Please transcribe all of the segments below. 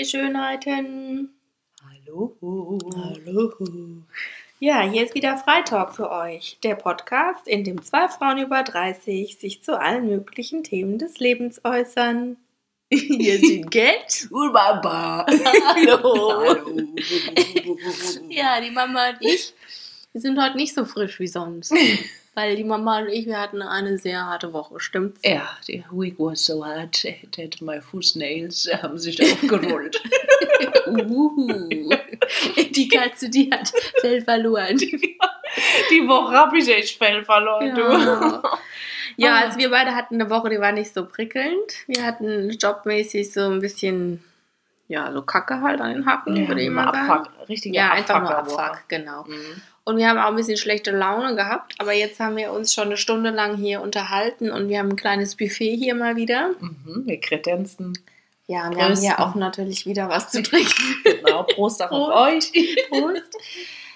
ihr Schönheiten. Hallo. Hallo. Ja, hier ist wieder Freitalk für euch, der Podcast, in dem zwei Frauen über 30 sich zu allen möglichen Themen des Lebens äußern. Hier sind Cat und Mama. Hallo. Hallo. Ja, die Mama und ich, wir sind heute nicht so frisch wie sonst. Weil die Mama und ich, wir hatten eine sehr harte Woche, stimmt's? Ja, the week was so hard that my footnails haben sich aufgerollt. Uhu. Die Katze, die hat Fell verloren. Die Woche habe ich echt Fell verloren, Ja. Ja, Ah. also wir beide hatten eine Woche, die war nicht so prickelnd. Wir hatten jobmäßig so ein bisschen, ja, so Kacke halt an den Hacken, Ja, würde ich mal sagen. Abfuck, richtige Ja, einfach nur. Abfuck, genau. Mhm. Und wir haben auch ein bisschen schlechte Laune gehabt, aber jetzt haben wir uns schon eine Stunde lang hier unterhalten und wir haben ein kleines Buffet hier mal wieder. Mhm, wir kredenzen. Ja, wir haben Prost. hier auch natürlich wieder was zu trinken. Genau, Prost auch auf Prost. euch. Prost.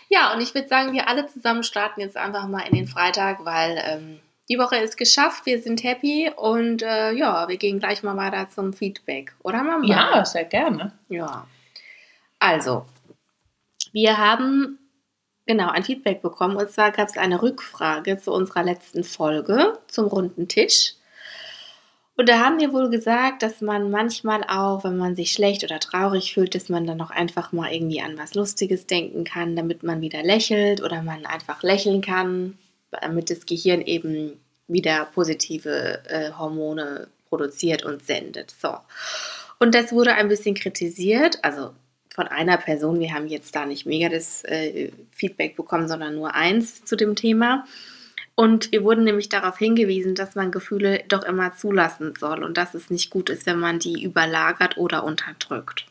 Ja, und ich würde sagen, wir alle zusammen starten jetzt einfach mal in den Freitag, weil ähm, die Woche ist geschafft, wir sind happy und äh, ja, wir gehen gleich mal weiter zum Feedback, oder Mama? Ja, sehr gerne. Ja. Also, wir haben genau ein Feedback bekommen und zwar gab es eine Rückfrage zu unserer letzten Folge zum runden Tisch. Und da haben wir wohl gesagt, dass man manchmal auch, wenn man sich schlecht oder traurig fühlt, dass man dann noch einfach mal irgendwie an was Lustiges denken kann, damit man wieder lächelt oder man einfach lächeln kann, damit das Gehirn eben wieder positive äh, Hormone produziert und sendet. So. Und das wurde ein bisschen kritisiert, also von einer Person. Wir haben jetzt da nicht mega das äh, Feedback bekommen, sondern nur eins zu dem Thema. Und wir wurden nämlich darauf hingewiesen, dass man Gefühle doch immer zulassen soll und dass es nicht gut ist, wenn man die überlagert oder unterdrückt.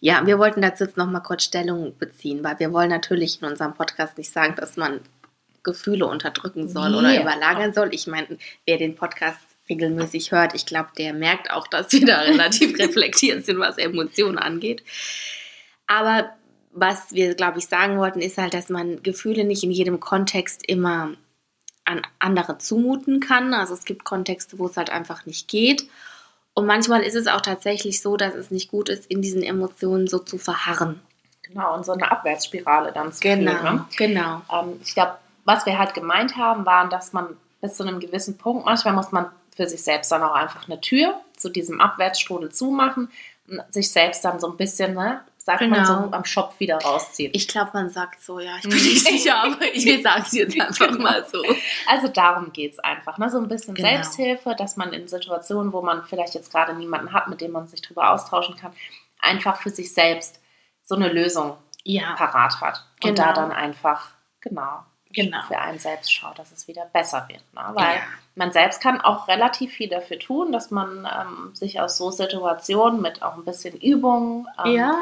Ja, wir wollten dazu jetzt nochmal kurz Stellung beziehen, weil wir wollen natürlich in unserem Podcast nicht sagen, dass man Gefühle unterdrücken soll Nee. oder überlagern soll. Ich meine, wer den Podcast regelmäßig hört, ich glaube, der merkt auch, dass wir da relativ reflektiert sind, was Emotionen angeht. Aber was wir, glaube ich, sagen wollten, ist halt, dass man Gefühle nicht in jedem Kontext immer an andere zumuten kann. Also es gibt Kontexte, wo es halt einfach nicht geht. Und manchmal ist es auch tatsächlich so, dass es nicht gut ist, in diesen Emotionen so zu verharren. Genau, und so eine Abwärtsspirale dann zu führen. Ne? genau. Ähm, ich glaube, was wir halt gemeint haben, waren, dass man bis zu einem gewissen Punkt, manchmal muss man für sich selbst dann auch einfach eine Tür zu diesem Abwärtsstrudel zumachen und sich selbst dann so ein bisschen, ne, sagt man Genau. so, am Schopf wieder rausziehen. Ich glaube, man sagt so, ja, ich bin nicht sicher, aber ich sage es jetzt einfach mal so. Also darum geht es einfach. Ne? So ein bisschen Genau. Selbsthilfe, dass man in Situationen, wo man vielleicht jetzt gerade niemanden hat, mit dem man sich drüber austauschen kann, einfach für sich selbst so eine Lösung Ja, parat hat. Und Genau. da dann einfach, genau, Genau. für einen selbst schaut, dass es wieder besser wird. Ne? Weil Ja. man selbst kann auch relativ viel dafür tun, dass man ähm, sich aus so Situationen mit auch ein bisschen Übung ähm, ja.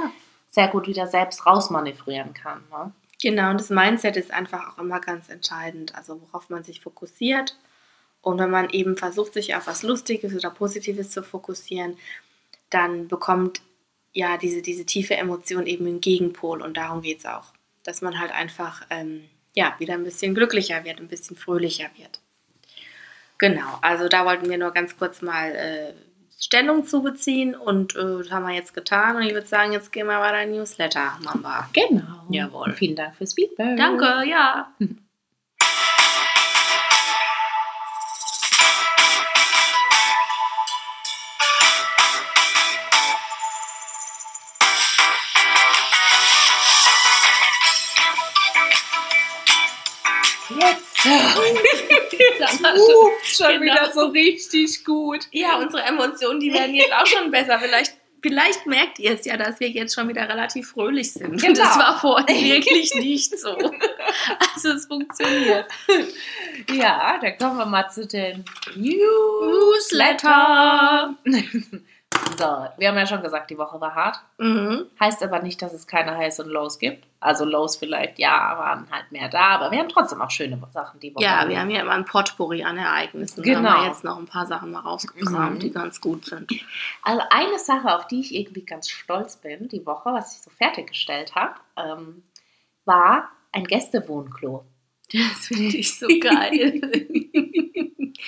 sehr gut wieder selbst rausmanövrieren kann. Ne? Genau, und das Mindset ist einfach auch immer ganz entscheidend, also worauf man sich fokussiert. Und wenn man eben versucht, sich auf was Lustiges oder Positives zu fokussieren, dann bekommt ja diese, diese tiefe Emotion eben einen Gegenpol und darum geht es auch. Dass man halt einfach ähm, ja, wieder ein bisschen glücklicher wird, ein bisschen fröhlicher wird. Genau, also da wollten wir nur ganz kurz mal äh, Stellung zu beziehen und äh, das haben wir jetzt getan und ich würde sagen, jetzt gehen wir weiter in Newsletter, Mamba. Genau. Jawohl. Vielen Dank fürs Feedback. Danke, ja. ruft schon Genau. wieder so richtig gut. Ja, unsere Emotionen, die werden jetzt auch schon besser. Vielleicht, vielleicht merkt ihr es ja, dass wir jetzt schon wieder relativ fröhlich sind. Genau. Das war vorhin wirklich nicht so. Also es funktioniert. Ja, dann kommen wir mal zu den Newsletter. So, wir haben ja schon gesagt, die Woche war hart. Mhm. Heißt aber nicht, dass es keine Highs und Lows gibt. Also Lows vielleicht, ja, waren halt mehr da, aber wir haben trotzdem auch schöne Sachen die Woche. Ja, wir haben ja immer ein Potpourri an Ereignissen. Genau. Da haben wir jetzt noch ein paar Sachen mal rausgekramt, Mhm. die ganz gut sind. Also eine Sache, auf die ich irgendwie ganz stolz bin, die Woche, was ich so fertiggestellt habe, ähm, war ein Gästewohnklo. Das finde ich so geil.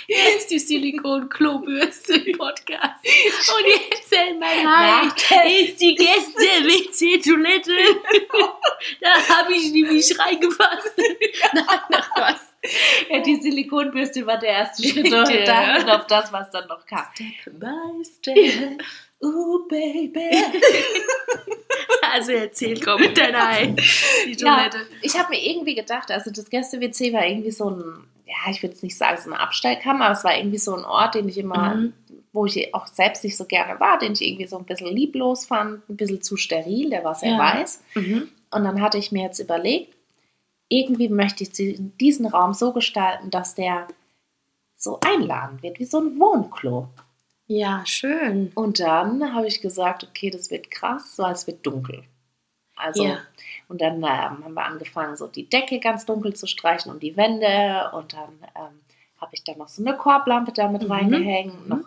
Hier ist die Silikon-Klobürste-Podcast. Und jetzt erzähl mein. Hier ist die Gäste-WC-Toilette. Da habe ich nämlich reingefasst. Nein, ach was. Ja, die Silikonbürste war der erste Schritt und dann auf das, was dann noch kam. Step by step. Ooh, baby. Also erzähl, komm mit deiner. Die Ja, ich habe mir irgendwie gedacht, also das Gäste-WC war irgendwie so ein, ja, ich würde jetzt nicht sagen, so eine Abstellkammer, aber es war irgendwie so ein Ort, den ich immer, Mhm. wo ich auch selbst nicht so gerne war, den ich irgendwie so ein bisschen lieblos fand, ein bisschen zu steril, der war sehr Ja. weiß. Mhm. Und dann hatte ich mir jetzt überlegt, irgendwie möchte ich die- diesen Raum so gestalten, dass der so einladend wird, wie so ein Wohnklo. Ja, schön. Und dann habe ich gesagt, okay, das wird krass, weil es wird dunkel. Also, Ja. und dann ähm, haben wir angefangen, so die Decke ganz dunkel zu streichen und die Wände. Und dann ähm, habe ich da noch so eine Korblampe damit Mhm. reingehängt, Mhm. noch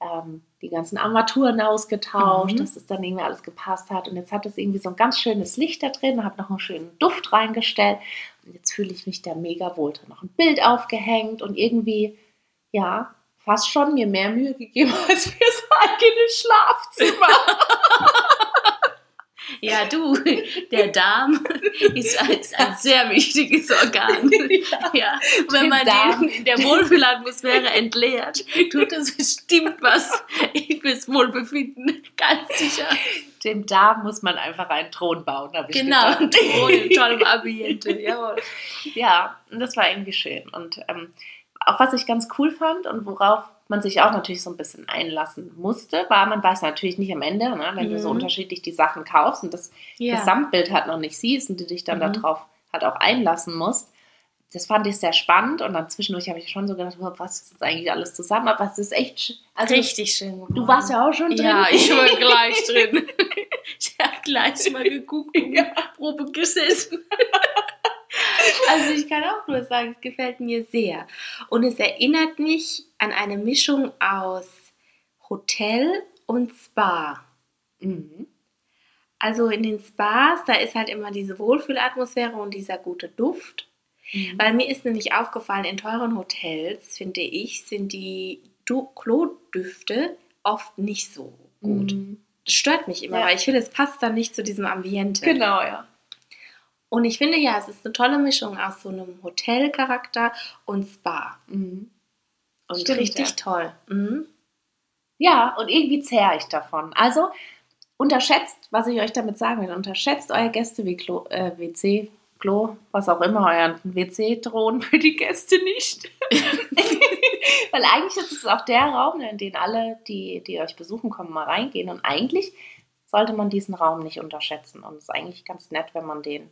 ähm, die ganzen Armaturen ausgetauscht, Mhm. dass das dann irgendwie alles gepasst hat. Und jetzt hat es irgendwie so ein ganz schönes Licht da drin, habe noch einen schönen Duft reingestellt. Und jetzt fühle ich mich da mega wohl. Da noch ein Bild aufgehängt und irgendwie, ja, fast schon mir mehr Mühe gegeben als fürs eigene Schlafzimmer. Ja, du, der Darm ist ein, ist ein sehr wichtiges Organ. Ja, wenn man Darm. den in der Wohlfühlatmosphäre entleert, tut es bestimmt was fürs Wohlbefinden. Ganz sicher. Dem Darm muss man einfach einen Thron bauen, habe ich Genau, gedacht. oh, in tollem Ambiente. Jawohl. Ja, und das war irgendwie schön. Und ähm, auch was ich ganz cool fand und worauf man sich auch natürlich so ein bisschen einlassen musste, war, man weiß natürlich nicht am Ende, ne, wenn du so Mhm. unterschiedlich die Sachen kaufst und das Ja. Gesamtbild halt noch nicht siehst und du dich dann Mhm. darauf halt auch einlassen musst. Das fand ich sehr spannend und dann zwischendurch habe ich schon so gedacht, was ist jetzt eigentlich alles zusammen? Aber es ist echt, also Richtig schön. du warst ja auch schon drin. Ja, ich war gleich drin. Ich habe gleich mal geguckt und Ja. Probe gesessen. Also ich kann auch nur sagen, es gefällt mir sehr. Und es erinnert mich an eine Mischung aus Hotel und Spa. Mhm. Also in den Spas, da ist halt immer diese Wohlfühlatmosphäre und dieser gute Duft. Mhm. Weil mir ist nämlich aufgefallen, in teuren Hotels, finde ich, sind die du Klodüfte oft nicht so gut. Mhm. Das stört mich immer, Ja. weil ich finde, es passt dann nicht zu diesem Ambiente. Genau, ja. Und ich finde ja, es ist eine tolle Mischung aus so einem Hotelcharakter und Spa. Mhm. Und Stimmt, richtig ja. toll. Mhm. Ja, und irgendwie zehre ich davon. Also unterschätzt, was ich euch damit sagen will, unterschätzt euer Gäste wie Klo, äh, WC, Klo, was auch immer, euren WC-Thron für die Gäste nicht. Weil eigentlich ist es auch der Raum, in den alle, die, die euch besuchen kommen, mal reingehen. Und eigentlich sollte man diesen Raum nicht unterschätzen. Und es ist eigentlich ganz nett, wenn man den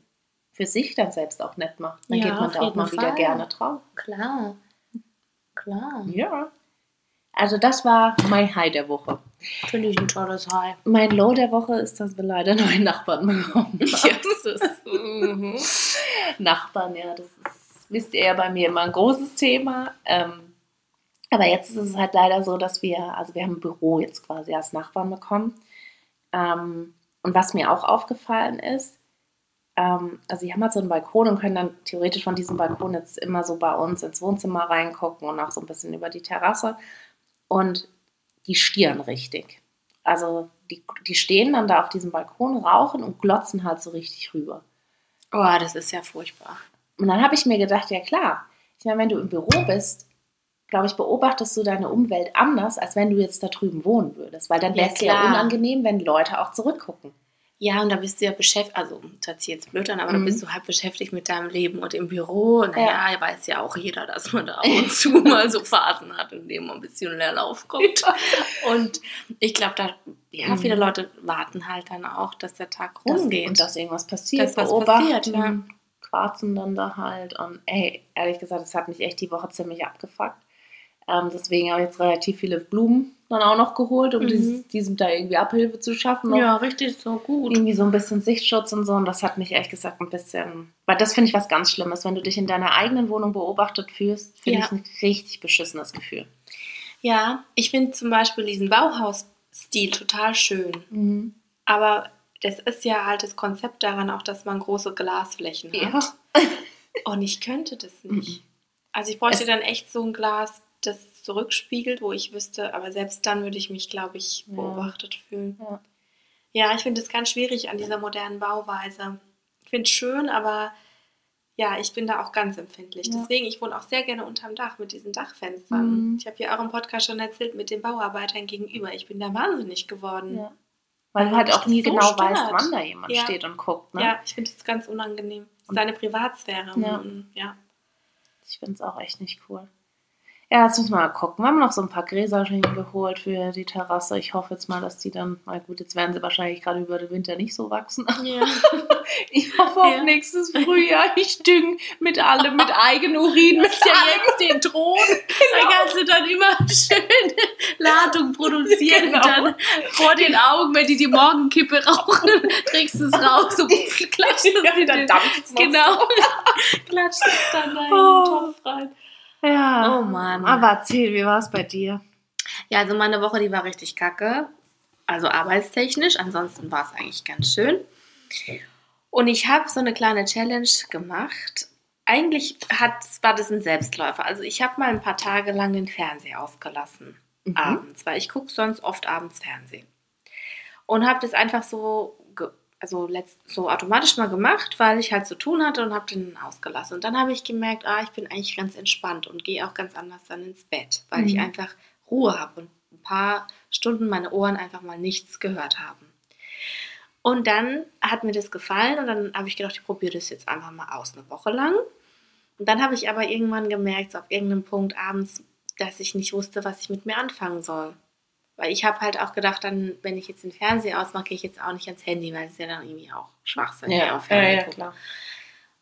für sich dann selbst auch nett macht. Dann Ja, geht man da auch mal wieder Fall. gerne drauf. Klar. Klar. Ja. Also das war mein High der Woche. Finde ich ein tolles High. Mein Low der Woche ist, dass wir leider neue Nachbarn bekommen. Jesus. Mhm. Nachbarn, ja, das ist, wisst ihr ja bei mir immer ein großes Thema. Ähm, aber jetzt ist es halt leider so, dass wir, also wir haben ein Büro jetzt quasi als Nachbarn bekommen. Ähm, und was mir auch aufgefallen ist, also die haben halt so einen Balkon und können dann theoretisch von diesem Balkon jetzt immer so bei uns ins Wohnzimmer reingucken und auch so ein bisschen über die Terrasse. Und die stieren richtig. Also die, die stehen dann da auf diesem Balkon, rauchen und glotzen halt so richtig rüber. Oh, das ist ja furchtbar. Und dann habe ich mir gedacht, ja klar, ich meine, wenn du im Büro bist, glaube ich, beobachtest du deine Umwelt anders, als wenn du jetzt da drüben wohnen würdest. Weil dann Ja, wäre es ja klar. unangenehm, wenn Leute auch zurückgucken. Ja, und da bist du ja beschäftigt, also das hört sich jetzt blöd an, aber Mhm. da bist du halt beschäftigt mit deinem Leben und im Büro. Naja, Ja. weiß ja auch jeder, dass man da ab und zu mal so Phasen hat, in denen man ein bisschen Leerlauf kommt. Und ich glaube, da, ja, Mhm. viele Leute warten halt dann auch, dass der Tag rumgeht. und dass irgendwas passiert, Dass was passiert, ja. quarzen dann da halt. Und ey, ehrlich gesagt, das hat mich echt die Woche ziemlich abgefuckt. Ähm, deswegen habe ich jetzt relativ viele Blumen dann auch noch geholt, um Mhm. dieses, diesem da irgendwie Abhilfe zu schaffen. ja, richtig, so gut. irgendwie so ein bisschen Sichtschutz und so. Und das hat mich ehrlich gesagt ein bisschen. Weil das finde ich was ganz Schlimmes. Wenn du dich in deiner eigenen Wohnung beobachtet fühlst, finde Ja. ich ein richtig beschissenes Gefühl. Ja, ich finde zum Beispiel diesen Bauhausstil total schön. Mhm. Aber das ist ja halt das Konzept daran auch, dass man große Glasflächen hat. Ja. Und ich könnte das nicht. Also ich bräuchte Es- dann echt so ein Glas, das zurückspiegelt, wo ich wüsste, aber selbst dann würde ich mich, glaube ich, Ja. beobachtet fühlen. Ja. Ja, ich finde es ganz schwierig an dieser modernen Bauweise. Ich finde es schön, aber ja, ich bin da auch ganz empfindlich. Ja. Deswegen, ich wohne auch sehr gerne unterm Dach mit diesen Dachfenstern. Mhm. Ich habe ja auch im Podcast schon erzählt mit den Bauarbeitern gegenüber. Ich bin da wahnsinnig geworden. Ja. Weil du Weil halt auch nie das so genau stört. weißt, wann da jemand Ja. steht und guckt. Ne? Ja, ich finde es ganz unangenehm. Das ist deine Privatsphäre. Ja. Und, ja. Ich finde es auch echt nicht cool. Ja, jetzt müssen wir mal gucken. Wir haben noch so ein paar Gräser schon geholt für die Terrasse. Ich hoffe jetzt mal, dass die dann, na gut, jetzt werden sie wahrscheinlich gerade über den Winter nicht so wachsen. Ja. Ich hoffe Ja. auf nächstes Frühjahr. Ich dünge mit allem, mit Eigenurin, mit ja jetzt den Thron. Da kannst du dann immer schön Ladung produzieren Genau. und dann vor den Augen, wenn die die Morgenkippe rauchen, trägst du es raus und klatscht es Ja, in dann den, Genau. klatscht es dann da in Oh. den Topf rein. Ja. Oh Mann. Aber erzähl, wie war es bei dir? Ja, also meine Woche, die war richtig kacke. Also arbeitstechnisch. Ansonsten war es eigentlich ganz schön. Und ich habe so eine kleine Challenge gemacht. Eigentlich hat, war das ein Selbstläufer. Also ich habe mal ein paar Tage lang den Fernseher ausgelassen. Mhm. Abends, weil ich gucke sonst oft abends Fernsehen. Und habe das einfach so, also letzt, so automatisch mal gemacht, weil ich halt zu tun hatte und habe den ausgelassen. Und dann habe ich gemerkt, ah, ich bin eigentlich ganz entspannt und gehe auch ganz anders dann ins Bett, weil ich Mhm. einfach Ruhe habe und ein paar Stunden meine Ohren einfach mal nichts gehört haben. Und dann hat mir das gefallen und dann habe ich gedacht, ich probiere das jetzt einfach mal aus, eine Woche lang. Und dann habe ich aber irgendwann gemerkt, so auf irgendeinem Punkt abends, dass ich nicht wusste, was ich mit mir anfangen soll. Weil ich habe halt auch gedacht, dann, wenn ich jetzt den Fernseher ausmache, gehe ich jetzt auch nicht ans Handy, weil es ja dann irgendwie auch Schwachsinn Ja, auf ja, Fernsehen ja, gucken. klar.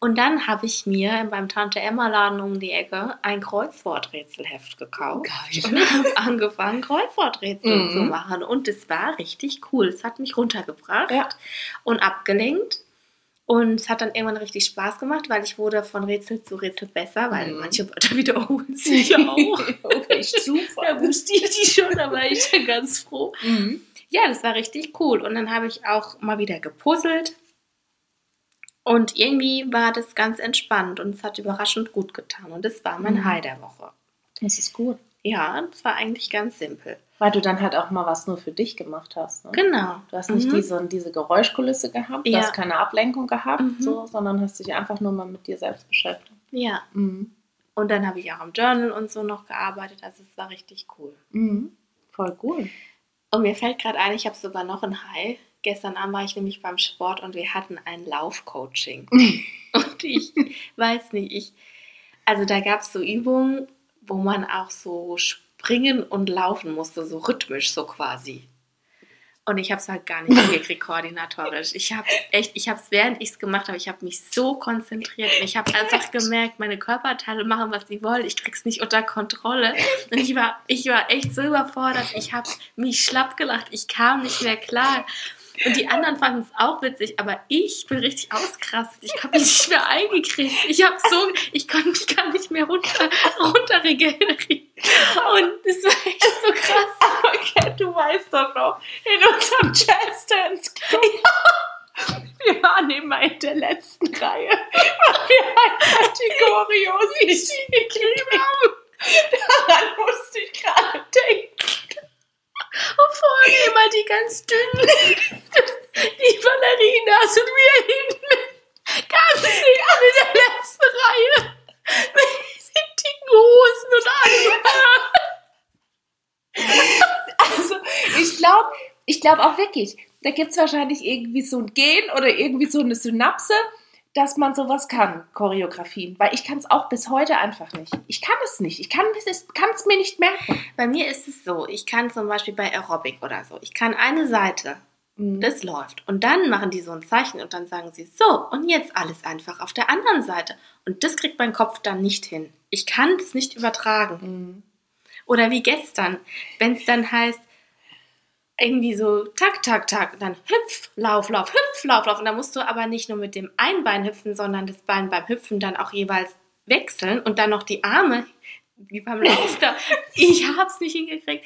Und dann habe ich mir beim Tante Emma Laden um die Ecke ein Kreuzworträtselheft gekauft Geil. und habe angefangen, Kreuzworträtsel Mhm. zu machen. Und es war richtig cool. Es hat mich runtergebracht Ja. und abgelenkt. Und es hat dann irgendwann richtig Spaß gemacht, weil ich wurde von Rätsel zu Rätsel besser, weil Mhm. manche Wörter wiederholen sich ja auch. okay, super. Da wusste ich die schon, da war ich dann ganz froh. Mhm. Ja, das war richtig cool. Und dann habe ich auch mal wieder gepuzzelt. Und irgendwie war das ganz entspannt und es hat überraschend gut getan. Und das war mein Mhm. High der Woche. Das ist gut. Ja, das war eigentlich ganz simpel. Weil du dann halt auch mal was nur für dich gemacht hast. Ne? Genau. Du hast nicht Mhm. diese, diese Geräuschkulisse gehabt, du Ja. hast keine Ablenkung gehabt, Mhm. so, sondern hast dich einfach nur mal mit dir selbst beschäftigt. Ja. Mhm. Und dann habe ich auch am Journal und so noch gearbeitet. Also es war richtig cool. Mhm. Voll gut. Und mir fällt gerade ein, ich habe sogar noch ein High. Gestern Abend war ich nämlich beim Sport und wir hatten ein Laufcoaching. Und ich weiß nicht, ich, also da gab es so Übungen, wo man auch so springen und laufen musste, so rhythmisch, so quasi. Und ich habe es halt gar nicht hingekriegt, koordinatorisch. Ich habe echt, ich habe es, während ich es gemacht habe, ich habe mich so konzentriert. Und ich habe einfach gemerkt, meine Körperteile machen, was sie wollen. Ich krieg's nicht unter Kontrolle. Und ich war, ich war echt so überfordert. Ich habe mich schlapp gelacht. Ich kam nicht mehr klar. Und die anderen fanden es auch witzig, aber ich bin richtig ausgerastet. Ich habe mich nicht mehr eingekriegt. Ich habe so, ich konnte mich gar nicht mehr runter, runter regenerieren. Und das war echt so krass. Okay, du weißt doch noch, in unserem Jazz Dance Club. Wir waren immer in der letzten Reihe, weil wir einfach die Choreos nicht gekriegt haben. Daran musste ich gerade denken. Und vorne immer die ganz dünnen, die Ballerinas und wir hinten, ganz hinten in der letzten Reihe. Mit dicken Hosen und allem. Also, ich glaube ich glaub auch wirklich, da gibt es wahrscheinlich irgendwie so ein Gen oder irgendwie so eine Synapse, dass man sowas kann, Choreografien. Weil ich kann es auch bis heute einfach nicht. Ich kann es nicht. Ich kann es mir nicht merken. Bei mir ist es so, ich kann zum Beispiel bei Aerobic oder so, ich kann eine Seite, Mhm. das läuft. Und dann machen die so ein Zeichen und dann sagen sie, so, und jetzt alles einfach auf der anderen Seite. Und das kriegt mein Kopf dann nicht hin. Ich kann das nicht übertragen. Mhm. Oder wie gestern, wenn es dann heißt, irgendwie so tak, tak, tak, und dann hüpf, lauf, lauf, hüpf, lauf, lauf. Und dann musst du aber nicht nur mit dem einen Bein hüpfen, sondern das Bein beim Hüpfen dann auch jeweils wechseln und dann noch die Arme wie beim Lauster. Ich hab's nicht hingekriegt.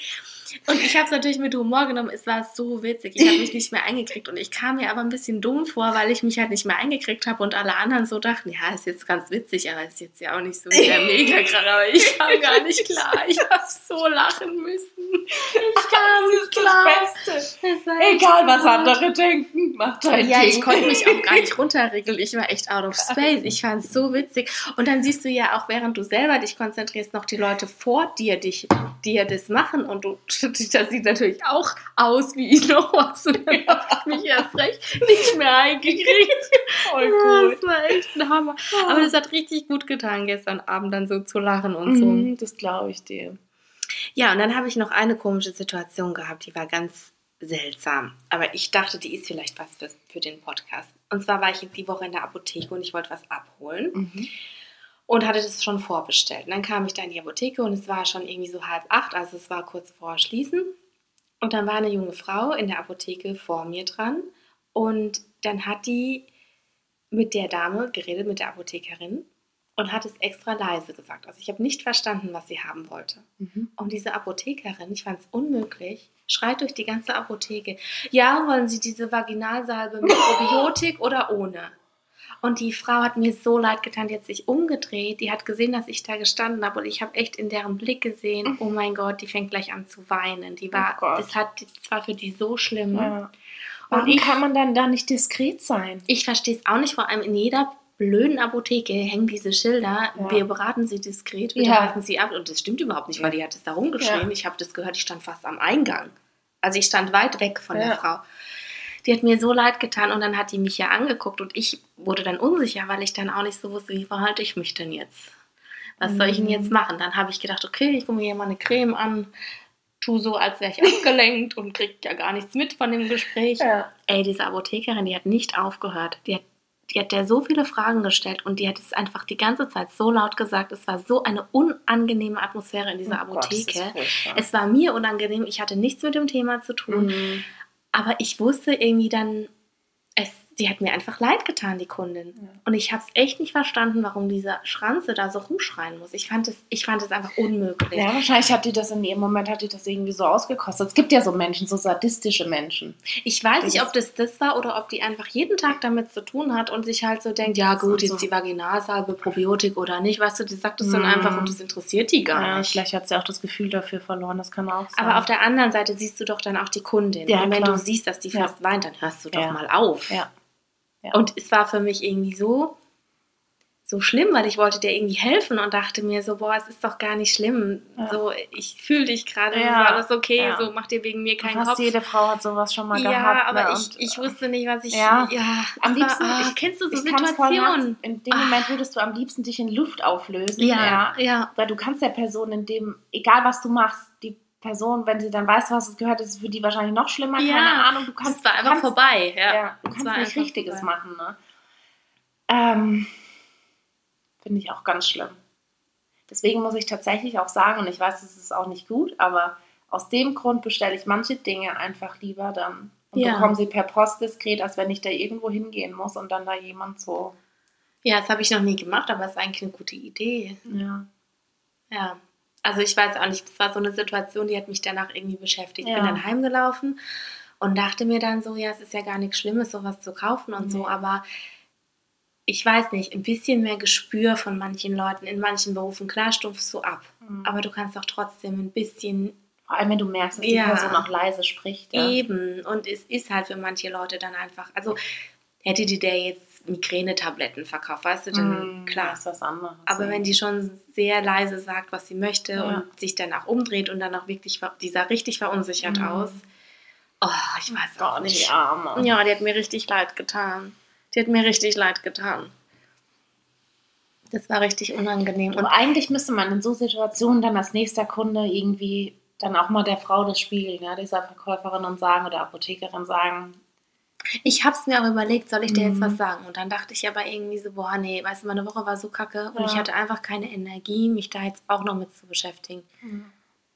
Und ich habe es natürlich mit Humor genommen. Es war so witzig. Ich habe mich nicht mehr eingekriegt. Und ich kam mir aber ein bisschen dumm vor, weil ich mich halt nicht mehr eingekriegt habe und alle anderen so dachten, ja, ist jetzt ganz witzig, aber ist jetzt ja auch nicht so der mega krass. Aber ich kam gar nicht klar. Ich habe so lachen müssen. Ich kam nicht klar. Das Beste. Egal, was andere denken, macht dein Ja, Ding. ich konnte mich auch gar nicht runterregeln. Ich war echt out of space. Ich fand es so witzig. Und dann siehst du ja auch, während du selber dich konzentrierst, noch die Leute vor dir, dich, dir das machen. Und du, das sieht natürlich auch aus wie ich noch was. Und dann habe ich mich erst recht nicht mehr eingekriegt. Voll cool. Das war echt ein Hammer. Aber das hat richtig gut getan, gestern Abend dann so zu lachen und so. Mhm, das glaube ich dir. Ja, und dann habe ich noch eine komische Situation gehabt, die war ganz seltsam. Aber ich dachte, die ist vielleicht was für, für den Podcast. Und zwar war ich die Woche in der Apotheke und ich wollte was abholen Mhm. Und hatte das schon vorbestellt. Und dann kam ich da in die Apotheke und es war schon irgendwie so halb acht, also es war kurz vor Schließen. Und dann war eine junge Frau in der Apotheke vor mir dran und dann hat die mit der Dame geredet, mit der Apothekerin und hat es extra leise gesagt. Also ich habe nicht verstanden, was sie haben wollte. Mhm. Und diese Apothekerin, ich fand es unmöglich, schreit durch die ganze Apotheke. Ja, wollen Sie diese Vaginalsalbe mit Probiotik oder ohne? Und die Frau hat mir so leid getan, die hat sich umgedreht, die hat gesehen, dass ich da gestanden habe und ich habe echt in deren Blick gesehen, oh mein Gott, die fängt gleich an zu weinen. Die war, Oh das, hat, das war für die so schlimm. Ja. Und Warum ich, kann man dann da nicht diskret sein? ich verstehe es auch nicht, vor allem in jeder blöden Apotheke hängen diese Schilder, Ja. wir beraten sie diskret, bitte Ja. sie ab. Und das stimmt überhaupt nicht, weil die hat es da rumgeschrien. Ja. Ich habe das gehört, ich stand fast am Eingang. Also ich stand weit weg von Ja. der Frau. Die hat mir so leid getan und dann hat die mich ja angeguckt und ich wurde dann unsicher, weil ich dann auch nicht so wusste, wie verhalte ich mich denn jetzt? Was soll ich denn Mhm. jetzt machen? Dann habe ich gedacht, okay, ich gucke mir hier mal eine Creme an, tu so, als wäre ich abgelenkt und krieg ja gar nichts mit von dem Gespräch. Ja. Ey, diese Apothekerin, die hat nicht aufgehört. Die hat, die hat der so viele Fragen gestellt und die hat es einfach die ganze Zeit so laut gesagt. Es war so eine unangenehme Atmosphäre in dieser Oh Gott, Apotheke. furchtbar. es war mir unangenehm. Ich hatte nichts mit dem Thema zu tun. Mhm. Aber ich wusste irgendwie dann, es, die hat mir einfach leid getan, die Kundin. Ja. Und ich habe es echt nicht verstanden, warum dieser Schranze da so rumschreien muss. Ich fand es, ich fand es einfach unmöglich. Ja, wahrscheinlich hat die das in ihrem Moment, hat die das irgendwie so ausgekostet. Es gibt ja so Menschen, so sadistische Menschen. Ich weiß Das nicht, ob das das war oder ob die einfach jeden Tag damit zu tun hat und sich halt so denkt, ja gut, So- jetzt die Vaginalsalbe, Probiotik oder nicht, weißt du, die sagt es dann Mm. einfach und das interessiert die gar Ja, nicht. vielleicht hat sie auch das Gefühl dafür verloren, das kann auch sein. Aber auf der anderen Seite siehst du doch dann auch die Kundin. Ja, und wenn klar. du siehst, dass die fast weint, dann hörst du doch mal auf. Ja. Ja. Und es war für mich irgendwie so, so schlimm, weil ich wollte dir irgendwie helfen und dachte mir so, boah, es ist doch gar nicht schlimm. Ja. So, ich fühle dich gerade, es Ja. ist alles okay, Ja. so mach dir wegen mir keinen Fast Kopf. jede Frau hat sowas schon mal ja, gehabt. aber ne? ich, ich wusste nicht, was ich. Ja. am liebsten, war, ah, kennst du so Situationen? In dem Ah. Moment würdest du am liebsten dich in Luft auflösen. Ja, ja. Weil du kannst der Person in dem, egal was du machst, die Person, wenn sie dann weiß, was es gehört, ist es für die wahrscheinlich noch schlimmer. Ja, Keine Ahnung. Du kannst, Das war einfach kannst, vorbei. Ja, Ja, du Es kannst nicht Richtiges vorbei. machen. Ne? Ähm, Finde ich auch ganz schlimm. Deswegen muss ich tatsächlich auch sagen, und ich weiß, es ist auch nicht gut, aber aus dem Grund bestelle ich manche Dinge einfach lieber dann und Ja. bekomme sie per Post diskret, als wenn ich da irgendwo hingehen muss und dann da jemand so. Ja, das habe ich noch nie gemacht, aber es ist eigentlich eine gute Idee. Ja. Ja. Also ich weiß auch nicht, es war so eine Situation, die hat mich danach irgendwie beschäftigt. Ich Ja. bin dann heimgelaufen und dachte mir dann so, ja, es ist ja gar nichts Schlimmes, sowas zu kaufen und so, Nee. aber ich weiß nicht, ein bisschen mehr Gespür von manchen Leuten in manchen Berufen, klar stufst du ab, Mhm. aber du kannst auch trotzdem ein bisschen Vor allem, wenn du merkst, dass die Ja. Person auch leise spricht. Ja. Eben. Und es ist halt für manche Leute dann einfach, also hätte die der jetzt Migränetabletten verkauft, weißt du, dann Mhm, klar. ist was anderes. Aber wenn die schon sehr leise sagt, was sie möchte Ja. und sich dann auch umdreht und dann auch wirklich, die sah richtig verunsichert Mhm. aus. Oh, ich weiß auch nicht. die Arme. Ja, die hat mir richtig leid getan. Die hat mir richtig leid getan. Das war richtig unangenehm. Und Und eigentlich müsste man in so Situationen dann als nächster Kunde irgendwie dann auch mal der Frau das spiegeln, ja, dieser Verkäuferin und sagen oder Apothekerin sagen, Ich habe es mir auch überlegt, soll ich dir jetzt Mhm. was sagen? Und dann dachte ich aber irgendwie so, boah, nee, weißt du, meine Woche war so kacke und Ja. ich hatte einfach keine Energie, mich da jetzt auch noch mit zu beschäftigen.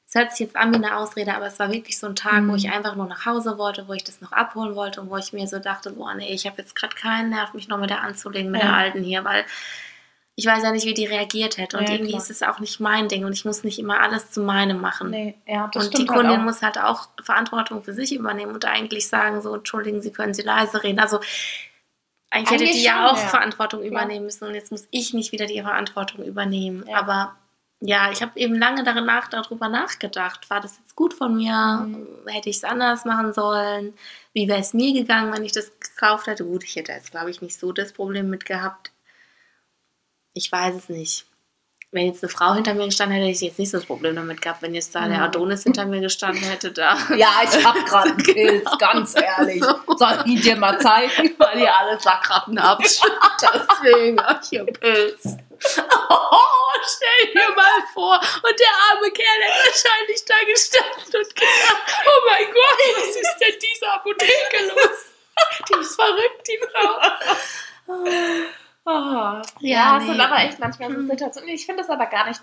Es hört sich jetzt an wie eine Ausrede, aber es war wirklich so ein Tag, wo Mhm. ich einfach nur nach Hause wollte, wo ich das noch abholen wollte und wo ich mir so dachte, boah, nee, ich habe jetzt gerade keinen Nerv, mich noch mit der anzulegen, mit Ja. der Alten hier, weil ich weiß ja nicht, wie die reagiert hätte. Und Ja, irgendwie klar. ist es auch nicht mein Ding und ich muss nicht immer alles zu meinem machen. Nee, ja, das und die halt Kundin auch. muss halt auch Verantwortung für sich übernehmen und eigentlich sagen, so, entschuldigen Sie, können Sie leise reden. Also eigentlich, hätte Eigentlich die ja schon, auch ja. Verantwortung übernehmen müssen und jetzt muss ich nicht wieder die Verantwortung übernehmen. Ja. Aber ja, ich habe eben lange danach, darüber nachgedacht. War das jetzt gut von mir? Mhm. Hätte ich es anders machen sollen? Wie wäre es mir gegangen, wenn ich das gekauft hätte? Gut, ich hätte jetzt, glaube ich, nicht so das Problem mit gehabt. Ich weiß es nicht. Wenn jetzt eine Frau hinter mir gestanden hätte, hätte ich jetzt nicht so das Problem damit gehabt. Wenn jetzt da der Mhm. Adonis hinter mir gestanden hätte, da. Ja, ich hab gerade einen Pilz, ganz ehrlich. Soll ich dir mal zeigen? Weil ihr alle Sackratten habt. Deswegen hab ich hier Pilz. Oh, stell dir mal vor. Und der arme Kerl hat wahrscheinlich da gestanden und gedacht, oh mein Gott, was ist denn dieser Apotheke los? Die ist verrückt, die Frau. Oh, ja, Ja, es nee. sind aber echt manchmal so Mhm. Situationen. Ich finde es aber gar nicht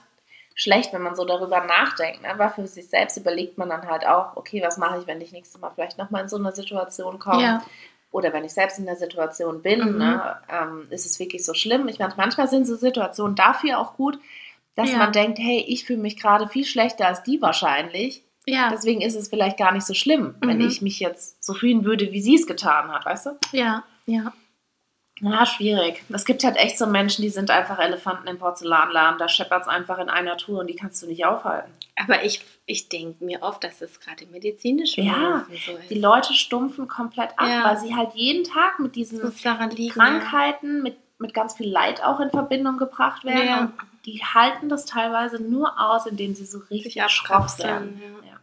schlecht, wenn man so darüber nachdenkt. Ne? Aber für sich selbst überlegt man dann halt auch, okay, was mache ich, wenn ich nächstes Mal vielleicht nochmal in so eine Situation komme? Ja. Oder wenn ich selbst in der Situation bin, Mhm. ne? ähm, ist es wirklich so schlimm? Ich meine, manchmal sind so Situationen dafür auch gut, dass Ja. man denkt, hey, ich fühle mich gerade viel schlechter als die wahrscheinlich. Ja, Deswegen ist es vielleicht gar nicht so schlimm, wenn Mhm. ich mich jetzt so fühlen würde, wie sie es getan hat, weißt du? ja, ja. Ja, schwierig. Es gibt halt echt so Menschen, die sind einfach Elefanten im Porzellanladen. Da scheppert es einfach in einer Tour und die kannst du nicht aufhalten. Aber ich, ich denke mir oft, dass das gerade medizinisch Ja, so ist. Die Leute stumpfen komplett ab, Ja. weil sie halt jeden Tag mit diesen liegen. Krankheiten, mit, mit ganz viel Leid auch in Verbindung gebracht werden. Ja. Und die halten das teilweise nur aus, indem sie so ja. richtig schroff werden. Ja. Ja.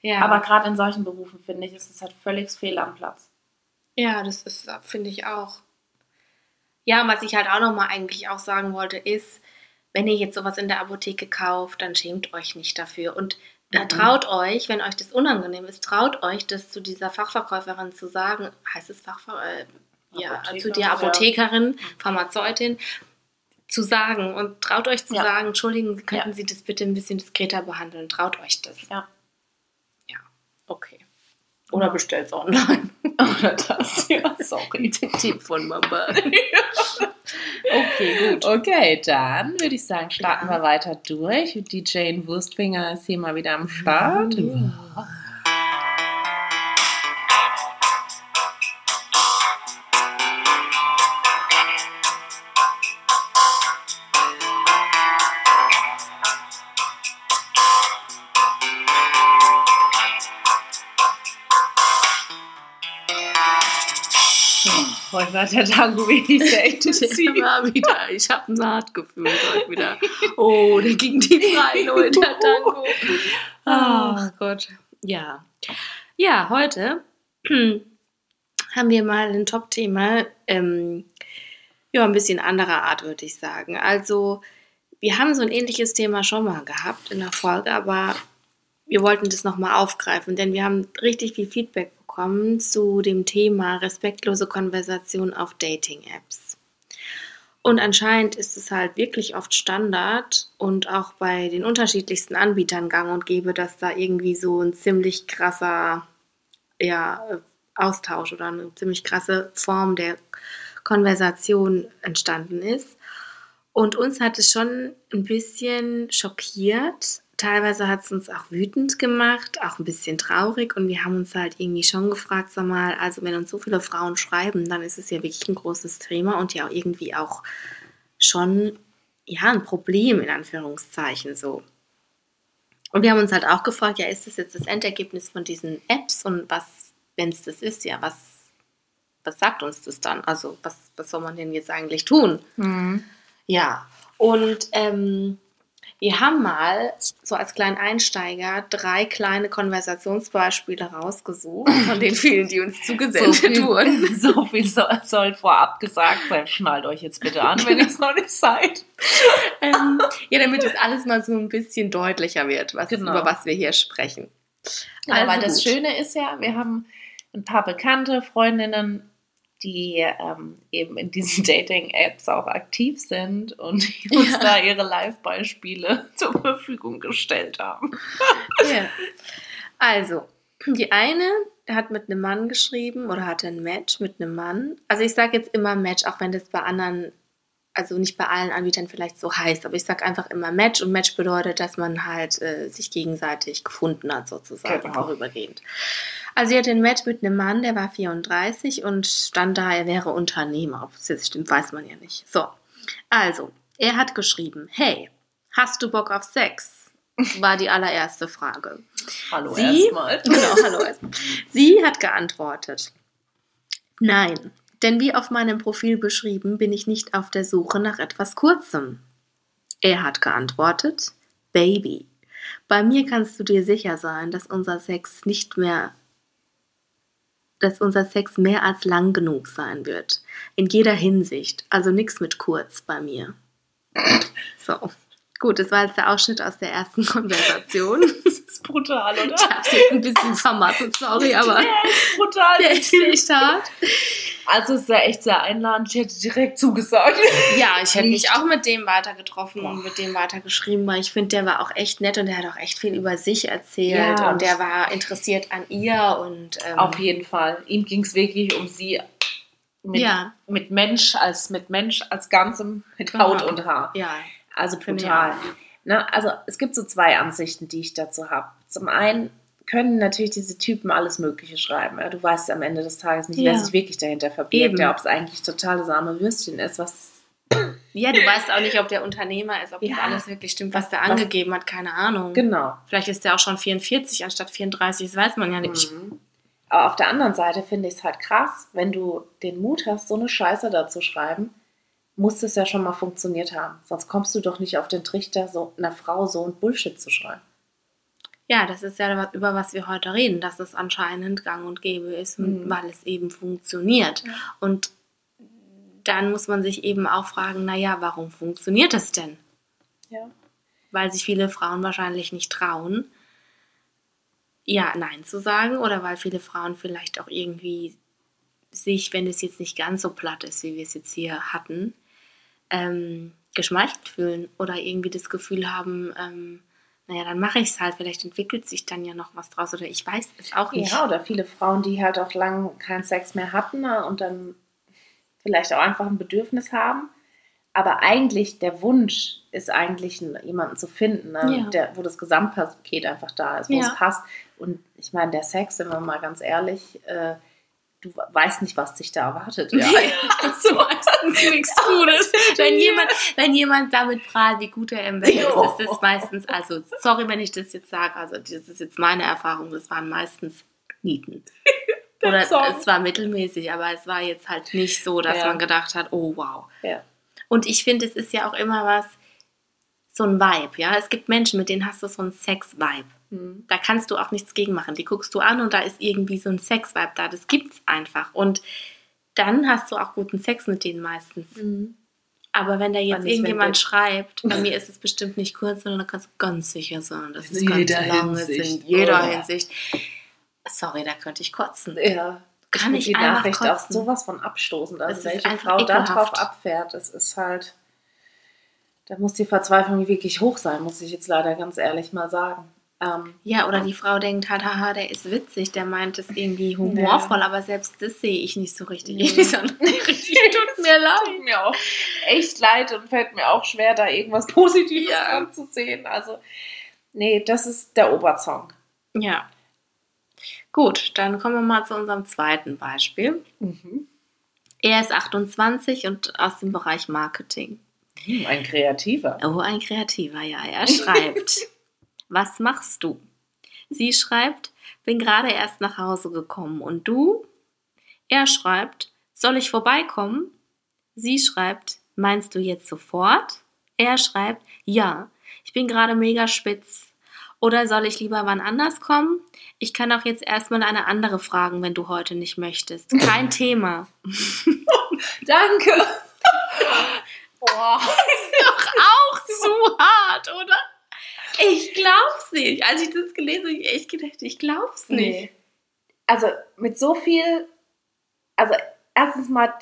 Ja. Aber gerade in solchen Berufen, finde ich, ist es halt völlig fehl am Platz. Ja, das ist, finde ich auch. Ja, was ich halt auch nochmal eigentlich auch sagen wollte, ist, wenn ihr jetzt sowas in der Apotheke kauft, dann schämt euch nicht dafür. Und äh, Mhm. traut euch, wenn euch das unangenehm ist, traut euch, das zu dieser Fachverkäuferin zu sagen. Heißt es Fachver äh, ja, Apothekerin, zu der ja. Apothekerin, Pharmazeutin, zu sagen. Und traut euch zu Ja. sagen, entschuldigen, könnten Ja. Sie das bitte ein bisschen diskreter behandeln. Traut euch das. Ja. Ja, okay. Oder bestellt es online. Oder das, ja, sorry. Tipp von Mama. Okay, gut. Okay, dann würde ich sagen, starten Ja. wir weiter durch. Die Jane Wurstfinger ist hier mal wieder am Start. Heute war der Tango wenig sehr intensiv. Immer wieder. Ich habe ein Nahtgefühl heute wieder. Oh, der ging tief rein, Leute, der Tango. Ah. Oh Gott. Ja. Ja, heute haben wir mal ein Top-Thema. Ähm, ja, ein bisschen anderer Art, würde ich sagen. Also, wir haben so ein ähnliches Thema schon mal gehabt in der Folge, aber wir wollten das nochmal aufgreifen, denn wir haben richtig viel Feedback bekommen zu dem Thema respektlose Konversation auf Dating-Apps. Und anscheinend ist es halt wirklich oft Standard und auch bei den unterschiedlichsten Anbietern gang und gäbe, dass da irgendwie so ein ziemlich krasser ja, Austausch oder eine ziemlich krasse Form der Konversation entstanden ist. Und uns hat es schon ein bisschen schockiert. Teilweise hat es uns auch wütend gemacht, auch ein bisschen traurig. Und wir haben uns halt irgendwie schon gefragt, sag mal, also wenn uns so viele Frauen schreiben, dann ist es ja wirklich ein großes Thema und ja auch irgendwie auch schon ja ein Problem in Anführungszeichen so. Und wir haben uns halt auch gefragt, ja, ist das jetzt das Endergebnis von diesen Apps und was, wenn es das ist, ja, was, was sagt uns das dann? Also was, was soll man denn jetzt eigentlich tun? Mhm. Ja, und ähm, wir haben mal so als kleinen Einsteiger drei kleine Konversationsbeispiele rausgesucht, von den vielen, die uns zugesendet wurden. so viel soll, soll vorab gesagt sein. Schnallt euch jetzt bitte an, wenn ihr es noch nicht seid. ähm, ja, damit es alles mal so ein bisschen deutlicher wird, was, Genau. über was wir hier sprechen. Genau, Also weil das gut. Schöne ist ja, wir haben ein paar bekannte Freundinnen, die ähm, eben in diesen Dating-Apps auch aktiv sind und die uns Ja. da ihre Live-Beispiele zur Verfügung gestellt haben. Ja. Also, die eine hat mit einem Mann geschrieben oder hatte ein Match mit einem Mann. Also ich sage jetzt immer Match, auch wenn das bei anderen also nicht bei allen Anbietern vielleicht so heißt, aber ich sage einfach immer Match und Match bedeutet, dass man halt äh, sich gegenseitig gefunden hat, sozusagen, Genau. vorübergehend. Also sie hatte ein Match mit einem Mann, der war 34 und stand da, er wäre Unternehmer. Ob es jetzt stimmt, weiß man ja nicht. So, also, er hat geschrieben, hey, hast du Bock auf Sex? War die allererste Frage. Hallo erstmal. Genau, hallo. erstmal. Sie hat geantwortet, nein, denn wie auf meinem Profil beschrieben, bin ich nicht auf der Suche nach etwas Kurzem. Er hat geantwortet, Baby, bei mir kannst du dir sicher sein, dass unser Sex nicht mehr, dass unser Sex mehr als lang genug sein wird. In jeder Hinsicht. Also nichts mit kurz bei mir. So. Gut, das war jetzt der Ausschnitt aus der ersten Konversation. Das ist brutal, oder? Ich hab's jetzt ein bisschen vermasselt, sorry, aber Der ist brutal. der ist echt hart. Also es ist ja echt sehr einladend. Ich hätte direkt zugesagt. Ja, ich hätte mich auch mit dem weiter getroffen und mit dem weiter geschrieben, weil ich finde, der war auch echt nett und der hat auch echt viel über sich erzählt Ja, und der war interessiert an ihr und ähm, Auf jeden Fall. Ihm ging es wirklich um sie mit, ja, mit Mensch als mit Mensch als Ganzem, mit Genau. Haut und Haar. ja, Also brutal. Ne, also es gibt so zwei Ansichten, die ich dazu habe. Zum einen können natürlich diese Typen alles Mögliche schreiben. Du weißt am Ende des Tages nicht, Ja. wer sich wirklich dahinter verbirgt, ja, ob es eigentlich totales arme Würstchen ist, was ja, du weißt auch nicht, ob der Unternehmer ist, ob das Ja. alles wirklich stimmt, was der Was- angegeben hat, keine Ahnung. genau. Vielleicht ist der auch schon 44 anstatt 34, das weiß man ja nicht. Mhm. Aber auf der anderen Seite finde ich es halt krass, wenn du den Mut hast, so eine Scheiße da zu schreiben, muss es ja schon mal funktioniert haben. Sonst kommst du doch nicht auf den Trichter, so einer Frau so ein Bullshit zu schreiben. Ja, das ist ja, über was wir heute reden, dass es anscheinend gang und gäbe ist, und Mhm. weil es eben funktioniert. Ja. Und dann muss man sich eben auch fragen, naja, warum funktioniert es denn? Ja. Weil sich viele Frauen wahrscheinlich nicht trauen, ja, Nein zu sagen oder weil viele Frauen vielleicht auch irgendwie sich, wenn es jetzt nicht ganz so platt ist, wie wir es jetzt hier hatten, ähm, geschmeichelt fühlen oder irgendwie das Gefühl haben, ähm, naja, dann mache ich es halt, vielleicht entwickelt sich dann ja noch was draus oder ich weiß es auch nicht. Ja, oder viele Frauen, die halt auch lang keinen Sex mehr hatten ne, und dann vielleicht auch einfach ein Bedürfnis haben. Aber eigentlich der Wunsch ist eigentlich jemanden zu finden, ne, Ja. der, wo das Gesamtpaket einfach da ist, wo Ja. es passt. Und ich meine, der Sex, sind wir mal ganz ehrlich, äh, du weißt nicht, was dich da erwartet. Ja. also meistens nichts Gutes. Wenn jemand, wenn jemand damit prahlt, wie gut er im Bett ist, ist das meistens, also sorry, wenn ich das jetzt sage, also das ist jetzt meine Erfahrung, das waren meistens Nieten. Oder Song. es war mittelmäßig, aber es war jetzt halt nicht so, dass Ja. man gedacht hat, oh wow. Ja. Und ich finde, es ist ja auch immer was, so ein Vibe, ja. Es gibt Menschen, mit denen hast du so einen Sex-Vibe. Hm. Da kannst du auch nichts gegen machen. Die guckst du an und da ist irgendwie so ein Sex-Vibe da. Das gibt's einfach. Und dann hast du auch guten Sex mit denen meistens. Aber wenn da jetzt nicht, irgendjemand schreibt, bei mir ist es bestimmt nicht kurz, sondern da kannst du ganz sicher sein, dass es ganz lang ist, in jeder Oh. Hinsicht. Sorry, da könnte ich kotzen. Ja. Kann find ich die einfach Nachricht auch kotzen. sowas von abstoßend. Also welche Frau da drauf abfährt, das ist halt. Da muss die Verzweiflung wirklich hoch sein, muss ich jetzt leider ganz ehrlich mal sagen. Ähm, Ja, oder die Frau denkt haha, der ist witzig, der meint es irgendwie humorvoll, aber selbst das sehe ich nicht so richtig. Nee. Ich so, richtig, tut mir leid. tut mir auch echt leid und fällt mir auch schwer, da irgendwas Positives Ja. dran zu sehen. Also, nee, das ist der Obersong. Ja. Gut, dann kommen wir mal zu unserem zweiten Beispiel. Er ist 28 und aus dem Bereich Marketing. Hm, Ein Kreativer. Oh, ein Kreativer, ja. Er schreibt, was machst du? Sie schreibt, bin gerade erst nach Hause gekommen. Und du? Er schreibt, soll ich vorbeikommen? Sie schreibt, meinst du jetzt sofort? Er schreibt, ja, ich bin gerade mega spitz. Oder soll ich lieber wann anders kommen? Ich kann auch jetzt erstmal eine andere fragen, wenn du heute nicht möchtest. Kein Thema. Danke. Boah. doch auch zu hart, oder? Ich glaub's nicht. Als ich das gelesen habe, habe ich echt gedacht, ich glaub's nicht. Nee. Also mit so viel, also erstens mal,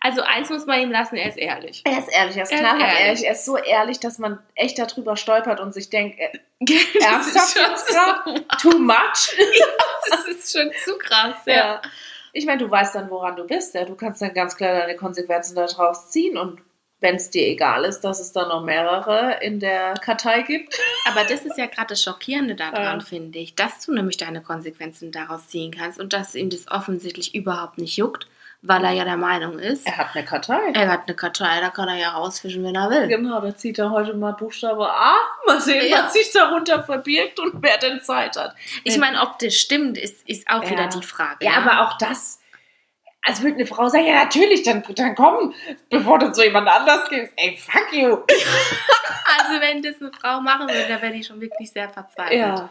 Also eins muss man ihm lassen, er ist ehrlich. er ist ehrlich, er ist Er knallhart ehrlich. ehrlich. er ist so ehrlich, dass man echt darüber stolpert und sich denkt, äh, Ernsthaft ernsthaft jetzt gerade? Too much? Das ist schon zu krass, ja. Ja. Ich meine, du weißt dann, woran du bist, ja. Du kannst dann ganz klar deine Konsequenzen daraus ziehen und wenn es dir egal ist, dass es da noch mehrere in der Kartei gibt. Aber das ist ja gerade das Schockierende daran, Ja. finde ich, dass du nämlich deine Konsequenzen daraus ziehen kannst und dass ihm das offensichtlich überhaupt nicht juckt, weil er ja der Meinung ist, Er hat eine Kartei. er hat eine Kartei, da kann er ja rausfischen, wenn er will. Genau, da zieht er heute mal Buchstabe A. Mal sehen, Ja. was sich darunter verbirgt und wer denn Zeit hat. Ich meine, ob das stimmt, ist, ist auch Ja. wieder die Frage. Ja, aber auch das. Als würde eine Frau sagen, ja natürlich, dann, dann komm, bevor du zu jemand anders gehst. Ey, fuck you. Also wenn das eine Frau machen würde, dann wäre die schon wirklich sehr verzweifelt. Ja.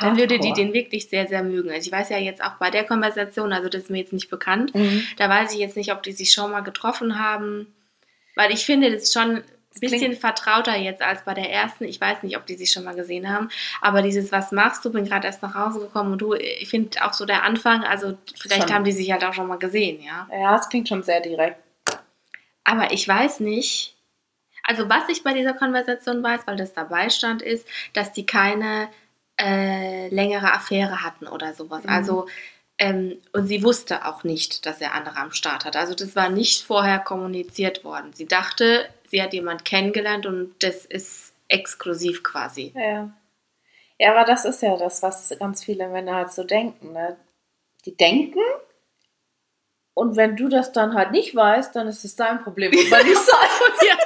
Dann würde die den wirklich sehr, sehr mögen. Also ich weiß ja jetzt auch bei der Konversation, also das ist mir jetzt nicht bekannt, Mhm. da weiß ich jetzt nicht, ob die sich schon mal getroffen haben. Weil ich finde das schon ein bisschen vertrauter jetzt als bei der ersten. Ich weiß nicht, ob die sich schon mal gesehen haben. Aber dieses, was machst du, bin gerade erst nach Hause gekommen und du, ich finde auch so der Anfang, also vielleicht Schon. haben die sich halt auch schon mal gesehen, ja. Ja, es klingt schon sehr direkt. Aber ich weiß nicht, also was ich bei dieser Konversation weiß, weil das dabei stand, ist, dass die keine äh, längere Affäre hatten oder sowas. Mhm. Also, ähm, und sie wusste auch nicht, dass er andere am Start hat. Also das war nicht vorher kommuniziert worden. Sie dachte, sie hat jemand kennengelernt und das ist exklusiv quasi. Ja. Ja, aber das ist ja das, was ganz viele Männer halt so denken. Ne? Die denken und wenn du das dann halt nicht weißt, dann ist es dein Problem und mal nicht sein. ja,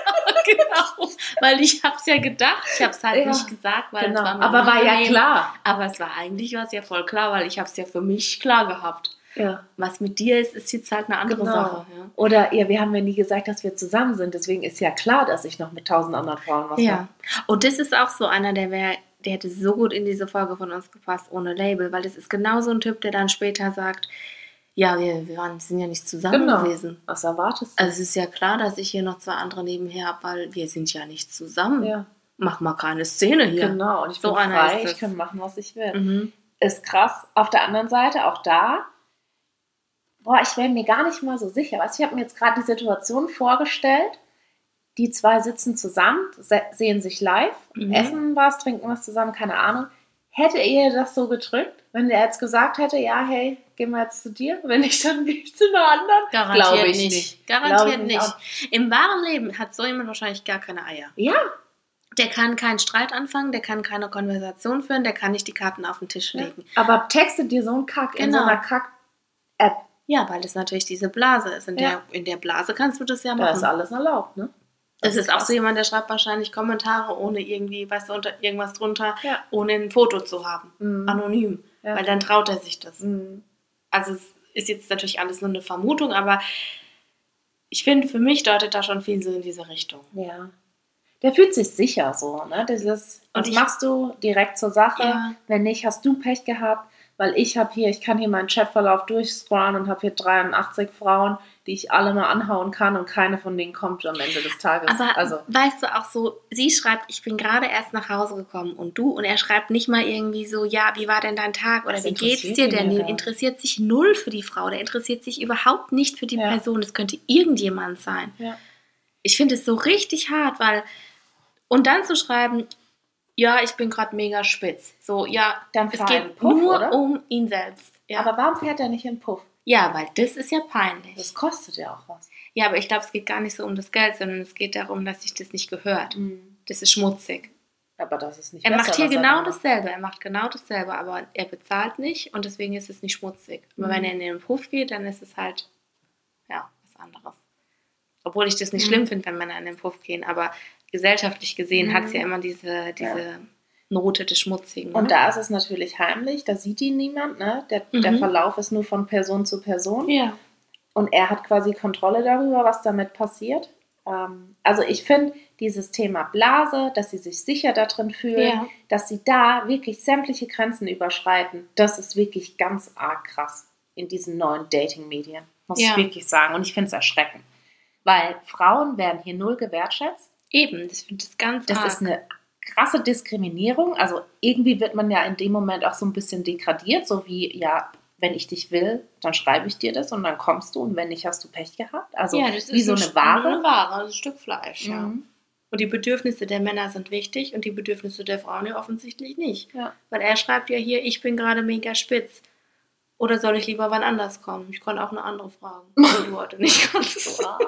genau. Weil ich hab's ja gedacht, ich hab's halt Ja, nicht gesagt, weil Genau. es war mir Aber war ja klar. Aber es war eigentlich was ja voll klar, weil ich habe es ja für mich klar gehabt. Ja. Was mit dir ist, ist jetzt halt eine andere Genau. Sache. Ja. Oder ja, wir haben ja nie gesagt, dass wir zusammen sind. Deswegen ist ja klar, dass ich noch mit tausend anderen Frauen was ja. habe. Und das ist auch so einer, der wäre, der hätte so gut in diese Folge von uns gepasst ohne Label, weil das ist genau so ein Typ, der dann später sagt, ja, wir, wir waren, sind ja nicht zusammen Genau. gewesen. Was erwartest du? Also es ist ja klar, dass ich hier noch zwei andere nebenher habe, weil wir sind ja nicht zusammen. ja, Mach mal keine Szene hier. genau. Und ich So bin frei, ich kann machen, was ich will. Mhm. Ist krass. Auf der anderen Seite, auch da, boah, ich wäre mir gar nicht mal so sicher. Weißt, du, ich habe mir jetzt gerade die Situation vorgestellt. Die zwei sitzen zusammen, se sehen sich live, Mhm. essen was, trinken was zusammen, keine Ahnung. Hätte ihr das so gedrückt, wenn er jetzt gesagt hätte, ja, hey, gehen wir jetzt zu dir? Wenn nicht, dann gehe ich zu einer anderen? Garantiert Glaube ich nicht. nicht. Garantiert ich nicht. nicht. Im wahren Leben hat so jemand wahrscheinlich gar keine Eier. Ja, Der kann keinen Streit anfangen, der kann keine Konversation führen, der kann nicht die Karten auf den Tisch legen. aber textet dir so einen Kack in so Genau. einer Kack-App. Ja, weil das natürlich diese Blase ist. In, Ja. der, in der Blase kannst du das ja Da ist machen. alles erlaubt, ne? Das ist auch krass. so jemand, der schreibt wahrscheinlich Kommentare, ohne irgendwie, weißt du, unter irgendwas drunter, Ja. ohne ein Foto zu haben. Mhm. Anonym. Ja. Weil dann traut er sich das. Mhm. Also es ist jetzt natürlich alles nur eine Vermutung, aber ich finde, für mich deutet da schon viel so in diese Richtung. Ja. Der fühlt sich sicher so, ne? Dieses, Und was ich- machst du direkt zur Sache? Ja. Wenn nicht, hast du Pech gehabt, weil ich habe hier, ich kann hier meinen Chatverlauf durchscrollen und habe hier 83 Frauen, die ich alle mal anhauen kann und keine von denen kommt am Ende des Tages. Aber also, weißt du auch so, sie schreibt, ich bin gerade erst nach Hause gekommen und du und er schreibt nicht mal irgendwie so, ja, wie war denn dein Tag oder Das wie geht's dir denn? Der interessiert sich null für die Frau, der interessiert sich überhaupt nicht für die Ja. Person. Es könnte irgendjemand sein. ja. Ich finde es so richtig hart, weil und dann zu schreiben, ja, ich bin gerade mega spitz. So, ja, Dann es geht Puff, nur oder? um ihn selbst. Ja. Aber warum fährt er nicht in den Puff? ja, weil das ist ja peinlich. Das kostet ja auch was. Ja, aber ich glaube, es geht gar nicht so um das Geld, sondern es geht darum, dass sich das nicht gehört. Das ist schmutzig. Aber das ist nicht Er besser, macht hier er genau dasselbe. Er macht genau dasselbe, aber er bezahlt nicht und deswegen ist es nicht schmutzig. Aber Mhm. wenn er in den Puff geht, dann ist es halt, ja, was anderes. Obwohl ich das nicht Mhm. schlimm finde, wenn Männer in den Puff gehen, aber gesellschaftlich gesehen Mhm. hat es ja immer diese, diese Note des Schmutzigen. Und ne? da ist es natürlich heimlich, da sieht ihn niemand, ne? Der, der Mhm. Verlauf ist nur von Person zu Person. Ja. Und er hat quasi Kontrolle darüber, was damit passiert. Ähm, also ich finde dieses Thema Blase, dass sie sich sicher da drin fühlen, Ja. dass sie da wirklich sämtliche Grenzen überschreiten, das ist wirklich ganz arg krass in diesen neuen Dating-Medien, muss Ja. ich wirklich sagen. Und ich finde es erschreckend. Weil Frauen werden hier null gewertschätzt. Eben, das finde ich ganz Das arg. ist eine krasse Diskriminierung. Also irgendwie wird man ja in dem Moment auch so ein bisschen degradiert, so wie, ja, wenn ich dich will, dann schreibe ich dir das und dann kommst du und wenn nicht, hast du Pech gehabt. Also ja, das wie ist so ein eine Ware. Eine Ware, ein Stück Fleisch, ja. Mhm. Und die Bedürfnisse der Männer sind wichtig und die Bedürfnisse der Frauen ja offensichtlich nicht. Ja. Weil er schreibt ja hier, ich bin gerade mega spitz. Oder soll ich lieber wann anders kommen? Ich kann auch eine andere fragen. Wenn du heute nicht. So hart.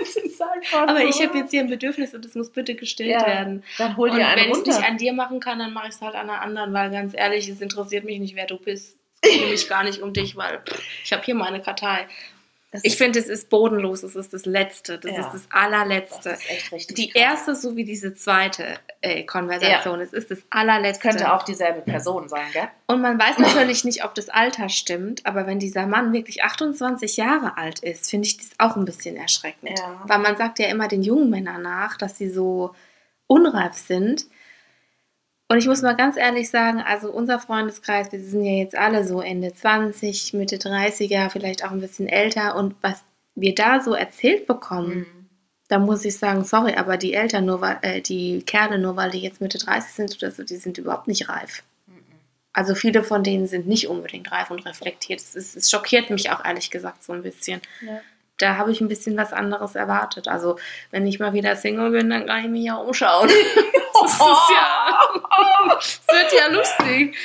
Das einfach Aber so ich habe jetzt hier ein Bedürfnis und es muss bitte gestillt Ja. werden. Dann hol Und dir einen wenn ich es runter. nicht an dir machen kann, dann mache ich es halt an einer anderen, weil ganz ehrlich, es interessiert mich nicht, wer du bist. Es geht nämlich gar nicht um dich, weil ich habe hier meine Kartei. Das Ich finde, es ist bodenlos, es ist das Letzte, das Ja. ist das allerletzte. das ist echt richtig Die krass. erste sowie diese zweite äh, Konversation, es ist das allerletzte. könnte auch dieselbe Person sein, gell? Und man weiß natürlich nicht, ob das Alter stimmt, aber wenn dieser Mann wirklich 28 Jahre alt ist, finde ich das auch ein bisschen erschreckend. Ja. Weil man sagt ja immer den jungen Männern nach, dass sie so unreif sind. Und ich muss mal ganz ehrlich sagen, also unser Freundeskreis, wir sind ja jetzt alle so Ende 20, Mitte 30er, vielleicht auch ein bisschen älter. Und was wir da so erzählt bekommen, Mhm. da muss ich sagen, sorry, aber die Eltern nur weil, äh, die Kerle nur weil die jetzt Mitte 30 sind oder so, die sind überhaupt nicht reif. Also viele von denen sind nicht unbedingt reif und reflektiert. Es, ist, es schockiert mich auch ehrlich gesagt so ein bisschen. Ja. Da habe ich ein bisschen was anderes erwartet. Also wenn ich mal wieder Single bin, dann kann ich mich ja umschauen. Das ist ja, es wird ja lustig.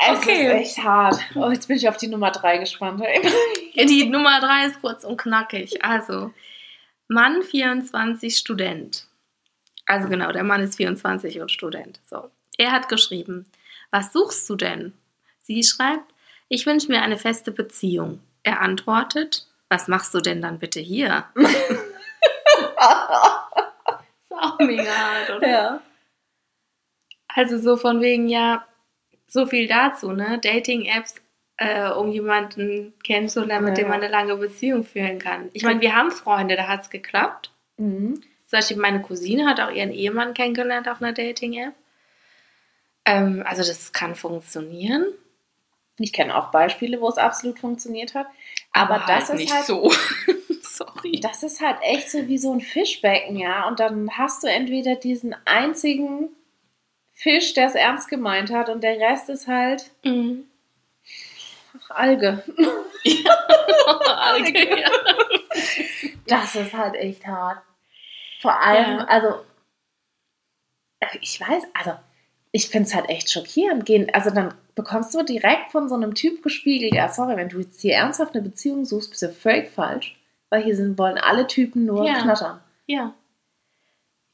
Es Okay. ist echt hart. Oh, jetzt bin ich auf die Nummer 3 gespannt. Die Nummer drei ist kurz und knackig. Also, Mann 24, Student. Also genau, der Mann ist 24 und Student. So. Er hat geschrieben, was suchst du denn? Sie schreibt, ich wünsche mir eine feste Beziehung. Er antwortet, was machst du denn dann bitte hier? ist auch mega hart, oder? ja. Also so von wegen, ja, so viel dazu, ne? Dating-Apps, äh, um jemanden kennenzulernen, mit dem Ja. man eine lange Beziehung führen kann. Ich meine, wir haben Freunde, da hat es geklappt. Mhm. Zum Beispiel meine Cousine hat auch ihren Ehemann kennengelernt auf einer Dating-App. Ähm, also das kann funktionieren. Ich kenne auch Beispiele, wo es absolut funktioniert hat. Aber, das ist halt so. Sorry. Das ist halt echt so wie so ein Fischbecken, ja. Und dann hast du entweder diesen einzigen Fisch, der es ernst gemeint hat, und der Rest ist halt Mhm. Alge. Okay, ja. Das ist halt echt hart. Vor allem, Ja. also, ich weiß, also, ich finde es halt echt schockierend. Gehen, also, dann bekommst du direkt von so einem Typ gespiegelt, ja, sorry, wenn du jetzt hier ernsthaft eine Beziehung suchst, bist du völlig falsch. Weil hier sind, wollen alle Typen nur Ja. knattern. Ja.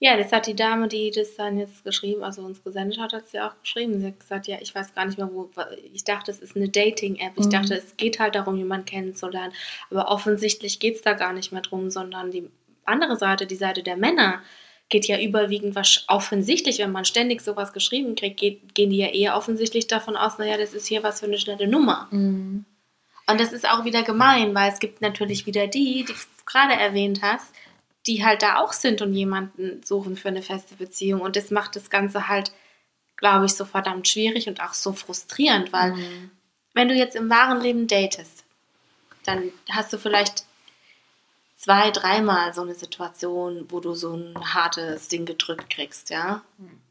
Ja, das hat die Dame, die das dann jetzt geschrieben, also uns gesendet hat, hat sie auch geschrieben. Sie hat gesagt, ja, ich weiß gar nicht mehr, wo. Ich dachte, es ist eine Dating-App. Ich Mhm. dachte, es geht halt darum, jemanden kennenzulernen. Aber offensichtlich geht es da gar nicht mehr drum, sondern die andere Seite, die Seite der Männer, geht ja überwiegend was offensichtlich, wenn man ständig sowas geschrieben kriegt, geht, gehen die ja eher offensichtlich davon aus, naja, das ist hier was für eine schnelle Nummer. Mhm. Und das ist auch wieder gemein, weil es gibt natürlich wieder die, die du gerade erwähnt hast, die halt da auch sind und jemanden suchen für eine feste Beziehung. Und das macht das Ganze halt, glaube ich, so verdammt schwierig und auch so frustrierend, weil Mhm. wenn du jetzt im wahren Leben datest, dann hast du vielleicht zwei, dreimal so eine Situation, wo du so ein hartes Ding gedrückt kriegst, ja.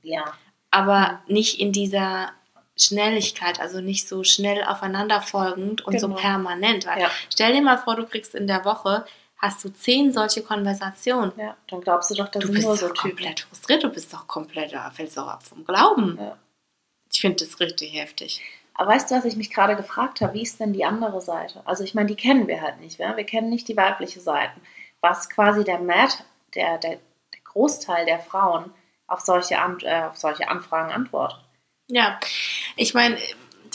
Ja. Aber nicht in dieser Schnelligkeit, also nicht so schnell aufeinanderfolgend und so Genau. permanent. Weil Ja. Stell dir mal vor, du kriegst in der Woche, hast du zehn solche Konversationen. Ja, dann glaubst du doch, das Du bist nur doch so Typen. komplett frustriert, du bist doch komplett, da fällst auch ab vom Glauben. Ja. Ich finde das richtig heftig. Aber weißt du, was ich mich gerade gefragt habe? Wie ist denn die andere Seite? Also ich meine, die kennen wir halt nicht. Ja? Wir kennen nicht die weibliche Seite. Was quasi der Matt, der, der, der Großteil der Frauen auf solche, An äh, auf solche Anfragen antwortet. Ja, ich meine,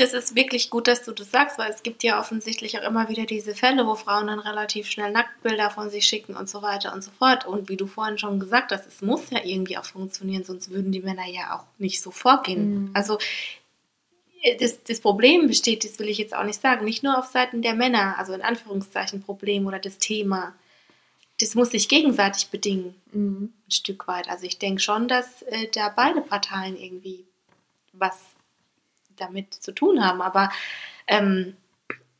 das ist wirklich gut, dass du das sagst, weil es gibt ja offensichtlich auch immer wieder diese Fälle, wo Frauen dann relativ schnell Nacktbilder von sich schicken und so weiter und so fort. Und wie du vorhin schon gesagt hast, es muss ja irgendwie auch funktionieren, sonst würden die Männer ja auch nicht so vorgehen. Mhm. Also das, das Problem besteht, das will ich jetzt auch nicht sagen, nicht nur auf Seiten der Männer, also in Anführungszeichen Problem oder das Thema. Das muss sich gegenseitig bedingen Mhm. ein Stück weit. Also ich denke schon, dass äh, da beide Parteien irgendwie was damit zu tun haben. Aber ähm,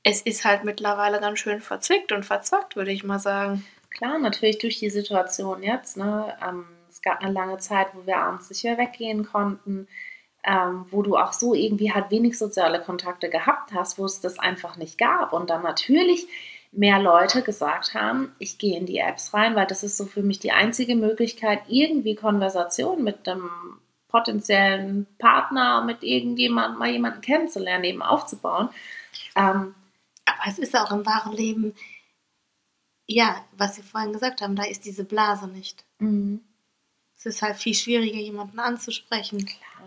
es ist halt mittlerweile ganz schön verzwickt und verzwackt, würde ich mal sagen. Klar, natürlich durch die Situation jetzt. Ne? Ähm, es gab eine lange Zeit, wo wir abends nicht mehr weggehen konnten, ähm, wo du auch so irgendwie halt wenig soziale Kontakte gehabt hast, wo es das einfach nicht gab. Und dann natürlich mehr Leute gesagt haben, ich gehe in die Apps rein, weil das ist so für mich die einzige Möglichkeit, irgendwie Konversation mit einem potenziellen Partner, mit irgendjemandem mal jemanden kennenzulernen, eben aufzubauen. Ähm, Aber es ist auch im wahren Leben, ja, was wir vorhin gesagt haben, da ist diese Blase nicht. mhm. Es ist halt viel schwieriger, jemanden anzusprechen.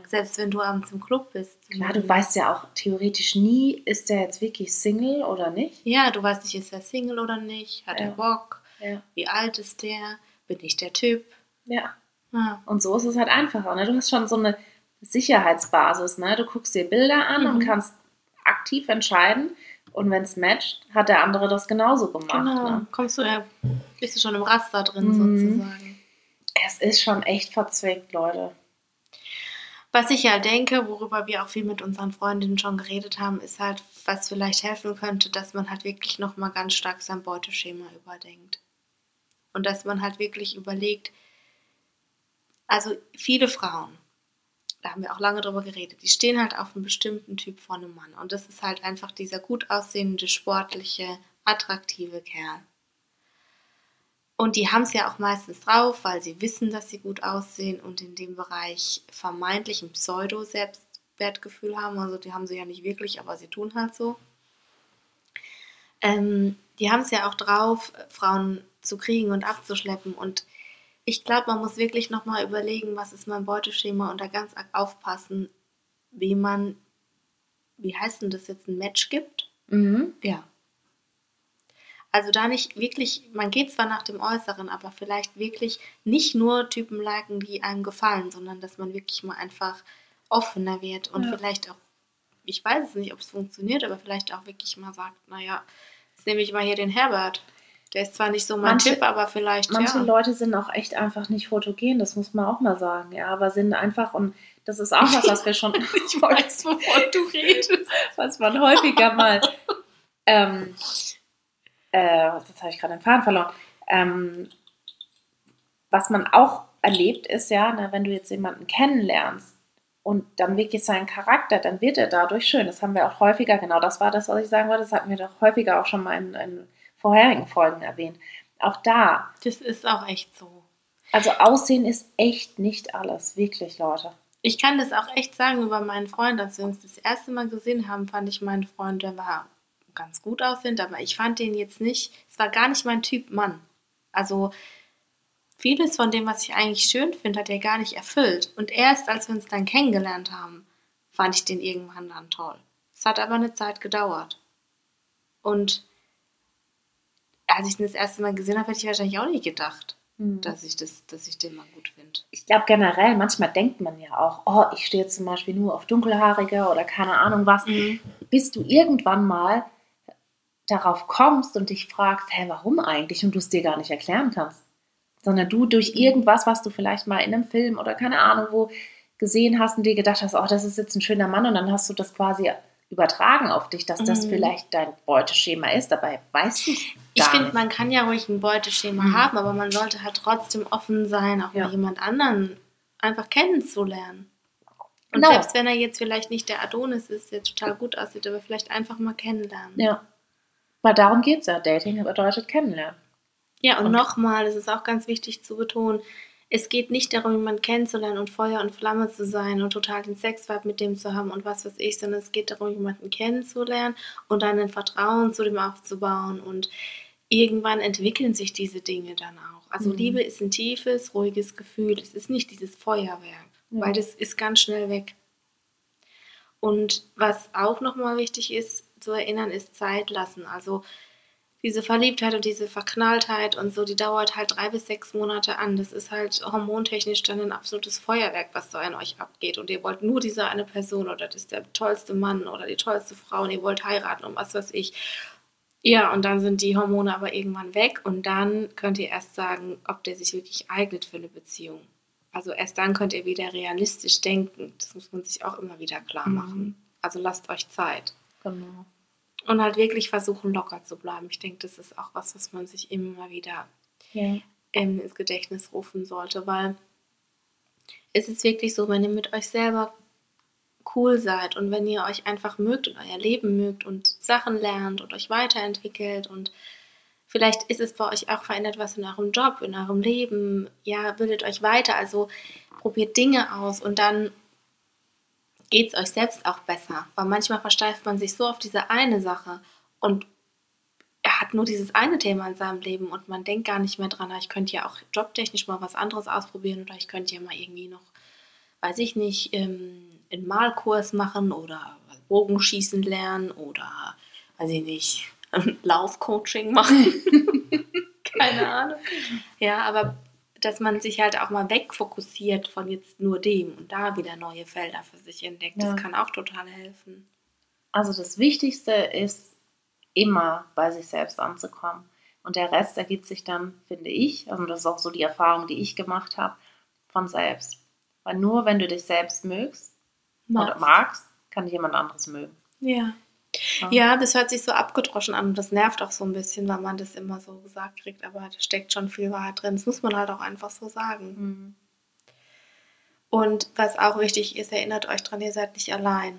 Selbst wenn du abends im Club bist. Klar, du weißt ja auch theoretisch nie, ist der jetzt wirklich Single oder nicht. Ja, du weißt nicht, ist er Single oder nicht? Hat Ja. er Bock? Ja. Wie alt ist der? Bin ich der Typ? ja. Ja. Und so ist es halt einfacher. Ne? Du hast schon so eine Sicherheitsbasis. Ne? Du guckst dir Bilder an und Mhm. kannst aktiv entscheiden. Und wenn es matcht, hat der andere das genauso gemacht. Genau. Ne? Kommst du ja, bist du schon im Raster drin Mhm. sozusagen. Es ist schon echt verzwickt, Leute. Was ich ja denke, worüber wir auch viel mit unseren Freundinnen schon geredet haben, ist halt, was vielleicht helfen könnte, dass man halt wirklich nochmal ganz stark sein Beuteschema überdenkt. Und dass man halt wirklich überlegt, also viele Frauen, da haben wir auch lange drüber geredet, die stehen halt auf einen bestimmten Typ von einem Mann. Und das ist halt einfach dieser gut aussehende, sportliche, attraktive Kerl. Und die haben es ja auch meistens drauf, weil sie wissen, dass sie gut aussehen und in dem Bereich vermeintlich ein Pseudo-Selbstwertgefühl haben. Also die haben sie ja nicht wirklich, aber sie tun halt so. Ähm, die haben es ja auch drauf, Frauen zu kriegen und abzuschleppen. Und ich glaube, man muss wirklich nochmal überlegen, was ist mein Beuteschema und da ganz arg aufpassen, wie man, wie heißt denn das jetzt, ein Match gibt. Mhm. Ja. Also da nicht wirklich, man geht zwar nach dem Äußeren, aber vielleicht wirklich nicht nur Typen liken, die einem gefallen, sondern dass man wirklich mal einfach offener wird und Ja. vielleicht auch, ich weiß es nicht, ob es funktioniert, aber vielleicht auch wirklich mal sagt, naja, jetzt nehme ich mal hier den Herbert. Der ist zwar nicht so mein Manche- Typ, aber vielleicht, Manche ja. Leute sind auch echt einfach nicht fotogen, das muss man auch mal sagen. Ja, aber sind einfach, und das ist auch was, was wir schon, Ich weiß, wovon du redest. was man häufiger mal, ähm, äh, jetzt habe ich gerade den Faden verloren, ähm, was man auch erlebt ist, ja, ne, wenn du jetzt jemanden kennenlernst und dann wirklich seinen Charakter, dann wird er dadurch schön. Das haben wir auch häufiger, genau das war das, was ich sagen wollte, das hatten wir doch häufiger auch schon mal in, in vorherigen Folgen erwähnt. Auch da, Das ist auch echt so. also Aussehen ist echt nicht alles, wirklich, Leute. Ich kann das auch echt sagen über meinen Freund. Als wir uns das erste Mal gesehen haben, fand ich meinen Freund, der war ganz gut aussehend, aber ich fand den jetzt nicht, es war gar nicht mein Typ Mann. Also vieles von dem, was ich eigentlich schön finde, hat er gar nicht erfüllt. Und erst als wir uns dann kennengelernt haben, fand ich den irgendwann dann toll. Es hat aber eine Zeit gedauert. Und als ich ihn das erste Mal gesehen habe, hätte ich wahrscheinlich auch nicht gedacht, dass ich, das, dass ich den mal gut finde. ich glaube generell, manchmal denkt man ja auch, oh, ich stehe zum Beispiel nur auf Dunkelhaarige oder keine Ahnung was, bis du irgendwann mal darauf kommst und dich fragst, hä, warum eigentlich? Und du es dir gar nicht erklären kannst. Sondern du durch irgendwas, was du vielleicht mal in einem Film oder keine Ahnung wo gesehen hast und dir gedacht hast, oh, das ist jetzt ein schöner Mann und dann hast du das quasi übertragen auf dich, dass das Mhm. vielleicht dein Beuteschema ist. Dabei weißt du es Ich finde, man kann ja ruhig ein Beuteschema Mhm. haben, aber man sollte halt trotzdem offen sein, auch Ja. mal jemand anderen einfach kennenzulernen. Und Genau. selbst wenn er jetzt vielleicht nicht der Adonis ist, der total gut aussieht, aber vielleicht einfach mal kennenlernen. Ja. Weil darum geht es ja. Dating bedeutet kennenlernen. Ja, und, Und- nochmal, das ist auch ganz wichtig zu betonen, es geht nicht darum, jemanden kennenzulernen und Feuer und Flamme zu sein und total den Sexvibe mit dem zu haben und was weiß ich, sondern es geht darum, jemanden kennenzulernen und dann ein Vertrauen zu dem aufzubauen und irgendwann entwickeln sich diese Dinge dann auch. Also Mhm. Liebe ist ein tiefes, ruhiges Gefühl. Es ist nicht dieses Feuerwerk, Ja. weil das ist ganz schnell weg. Und was auch nochmal wichtig ist zu erinnern, ist Zeit lassen. Also diese Verliebtheit und diese Verknalltheit und so, die dauert halt drei bis sechs Monate an. Das ist halt hormontechnisch dann ein absolutes Feuerwerk, was da in euch abgeht. Und ihr wollt nur diese eine Person oder das ist der tollste Mann oder die tollste Frau und ihr wollt heiraten und was weiß ich. Ja, und dann sind die Hormone aber irgendwann weg und dann könnt ihr erst sagen, ob der sich wirklich eignet für eine Beziehung. Also erst dann könnt ihr wieder realistisch denken. Das muss man sich auch immer wieder klar Mhm. machen. Also lasst euch Zeit. Genau. Und halt wirklich versuchen, locker zu bleiben. Ich denke, das ist auch was, was man sich immer wieder Ja. ähm, ins Gedächtnis rufen sollte, weil es ist wirklich so, wenn ihr mit euch selber cool seid und wenn ihr euch einfach mögt und euer Leben mögt und Sachen lernt und euch weiterentwickelt und vielleicht ist es bei euch auch verändert was in eurem Job, in eurem Leben, ja, bildet euch weiter, also probiert Dinge aus und dann geht es euch selbst auch besser. Weil manchmal versteift man sich so auf diese eine Sache und er hat nur dieses eine Thema in seinem Leben und man denkt gar nicht mehr dran, ich könnte ja auch jobtechnisch mal was anderes ausprobieren oder ich könnte ja mal irgendwie noch, weiß ich nicht, ähm, einen Malkurs machen oder Bogenschießen lernen oder, weiß ich nicht, Laufcoaching machen. Keine Ahnung. Ja, aber dass man sich halt auch mal wegfokussiert von jetzt nur dem und da wieder neue Felder für sich entdeckt, ja. das kann auch total helfen. Also das Wichtigste ist, immer bei sich selbst anzukommen. Und der Rest ergibt sich dann, finde ich, also das ist auch so die Erfahrung, die ich gemacht habe, von selbst. Weil nur wenn du dich selbst mögst magst. oder magst, kann jemand anderes mögen. Ja. Ja. Das hört sich so abgedroschen an und das nervt auch so ein bisschen, weil man das immer so gesagt kriegt, aber da steckt schon viel Wahrheit drin. Das muss man halt auch einfach so sagen. Mhm. Und was auch wichtig ist, erinnert euch dran, ihr seid nicht allein.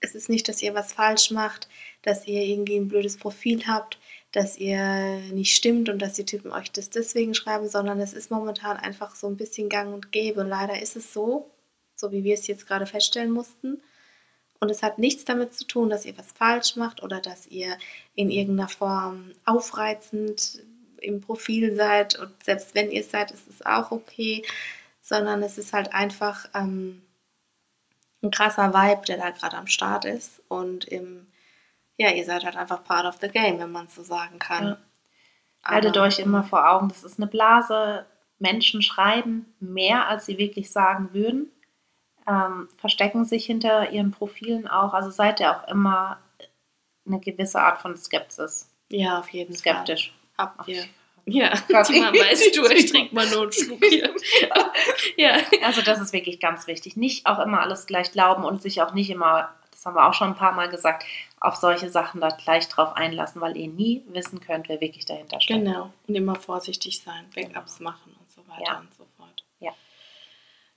Es ist nicht, dass ihr was falsch macht, dass ihr irgendwie ein blödes Profil habt, dass ihr nicht stimmt und dass die Typen euch das deswegen schreiben, sondern es ist momentan einfach so ein bisschen gang und gäbe. Leider ist es so, so wie wir es jetzt gerade feststellen mussten. Und es hat nichts damit zu tun, dass ihr was falsch macht oder dass ihr in irgendeiner Form aufreizend im Profil seid. Und selbst wenn ihr es seid, ist es auch okay, sondern es ist halt einfach ähm, ein krasser Vibe, der da gerade am Start ist. Und im, ja, ihr seid halt einfach part of the game, wenn man es so sagen kann. Ja. Haltet euch immer vor Augen, das ist eine Blase. Menschen schreiben mehr, als sie wirklich sagen würden ähm, verstecken sich hinter ihren Profilen auch. Also seid ihr auch immer eine gewisse Art von Skepsis. Ja, auf jeden Skeptisch. Fall. Habt ihr. Ja, Tima, weißt du, ich trinke mal nur einen Schluck hier. ja. Also das ist wirklich ganz wichtig. Nicht auch immer alles gleich glauben und sich auch nicht immer, das haben wir auch schon ein paar Mal gesagt, auf solche Sachen da gleich drauf einlassen, weil ihr nie wissen könnt, wer wirklich dahinter steht. Genau. Und immer vorsichtig sein, Backups genau. machen und so weiter ja. und so fort.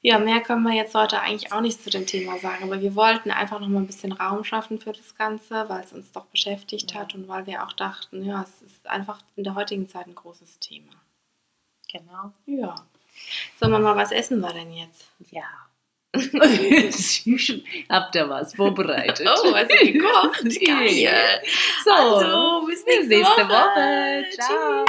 Ja. Mehr können wir jetzt heute eigentlich auch nicht zu dem Thema sagen, aber wir wollten einfach noch mal ein bisschen Raum schaffen für das Ganze, weil es uns doch beschäftigt hat und weil wir auch dachten, ja, es ist einfach in der heutigen Zeit ein großes Thema. Genau. Ja. So, Mama, was essen wir denn jetzt? Ja. Habt ihr was vorbereitet? Oh, was gekocht? Geil. So, also, bis nächste, nächste Woche. Woche. Ciao.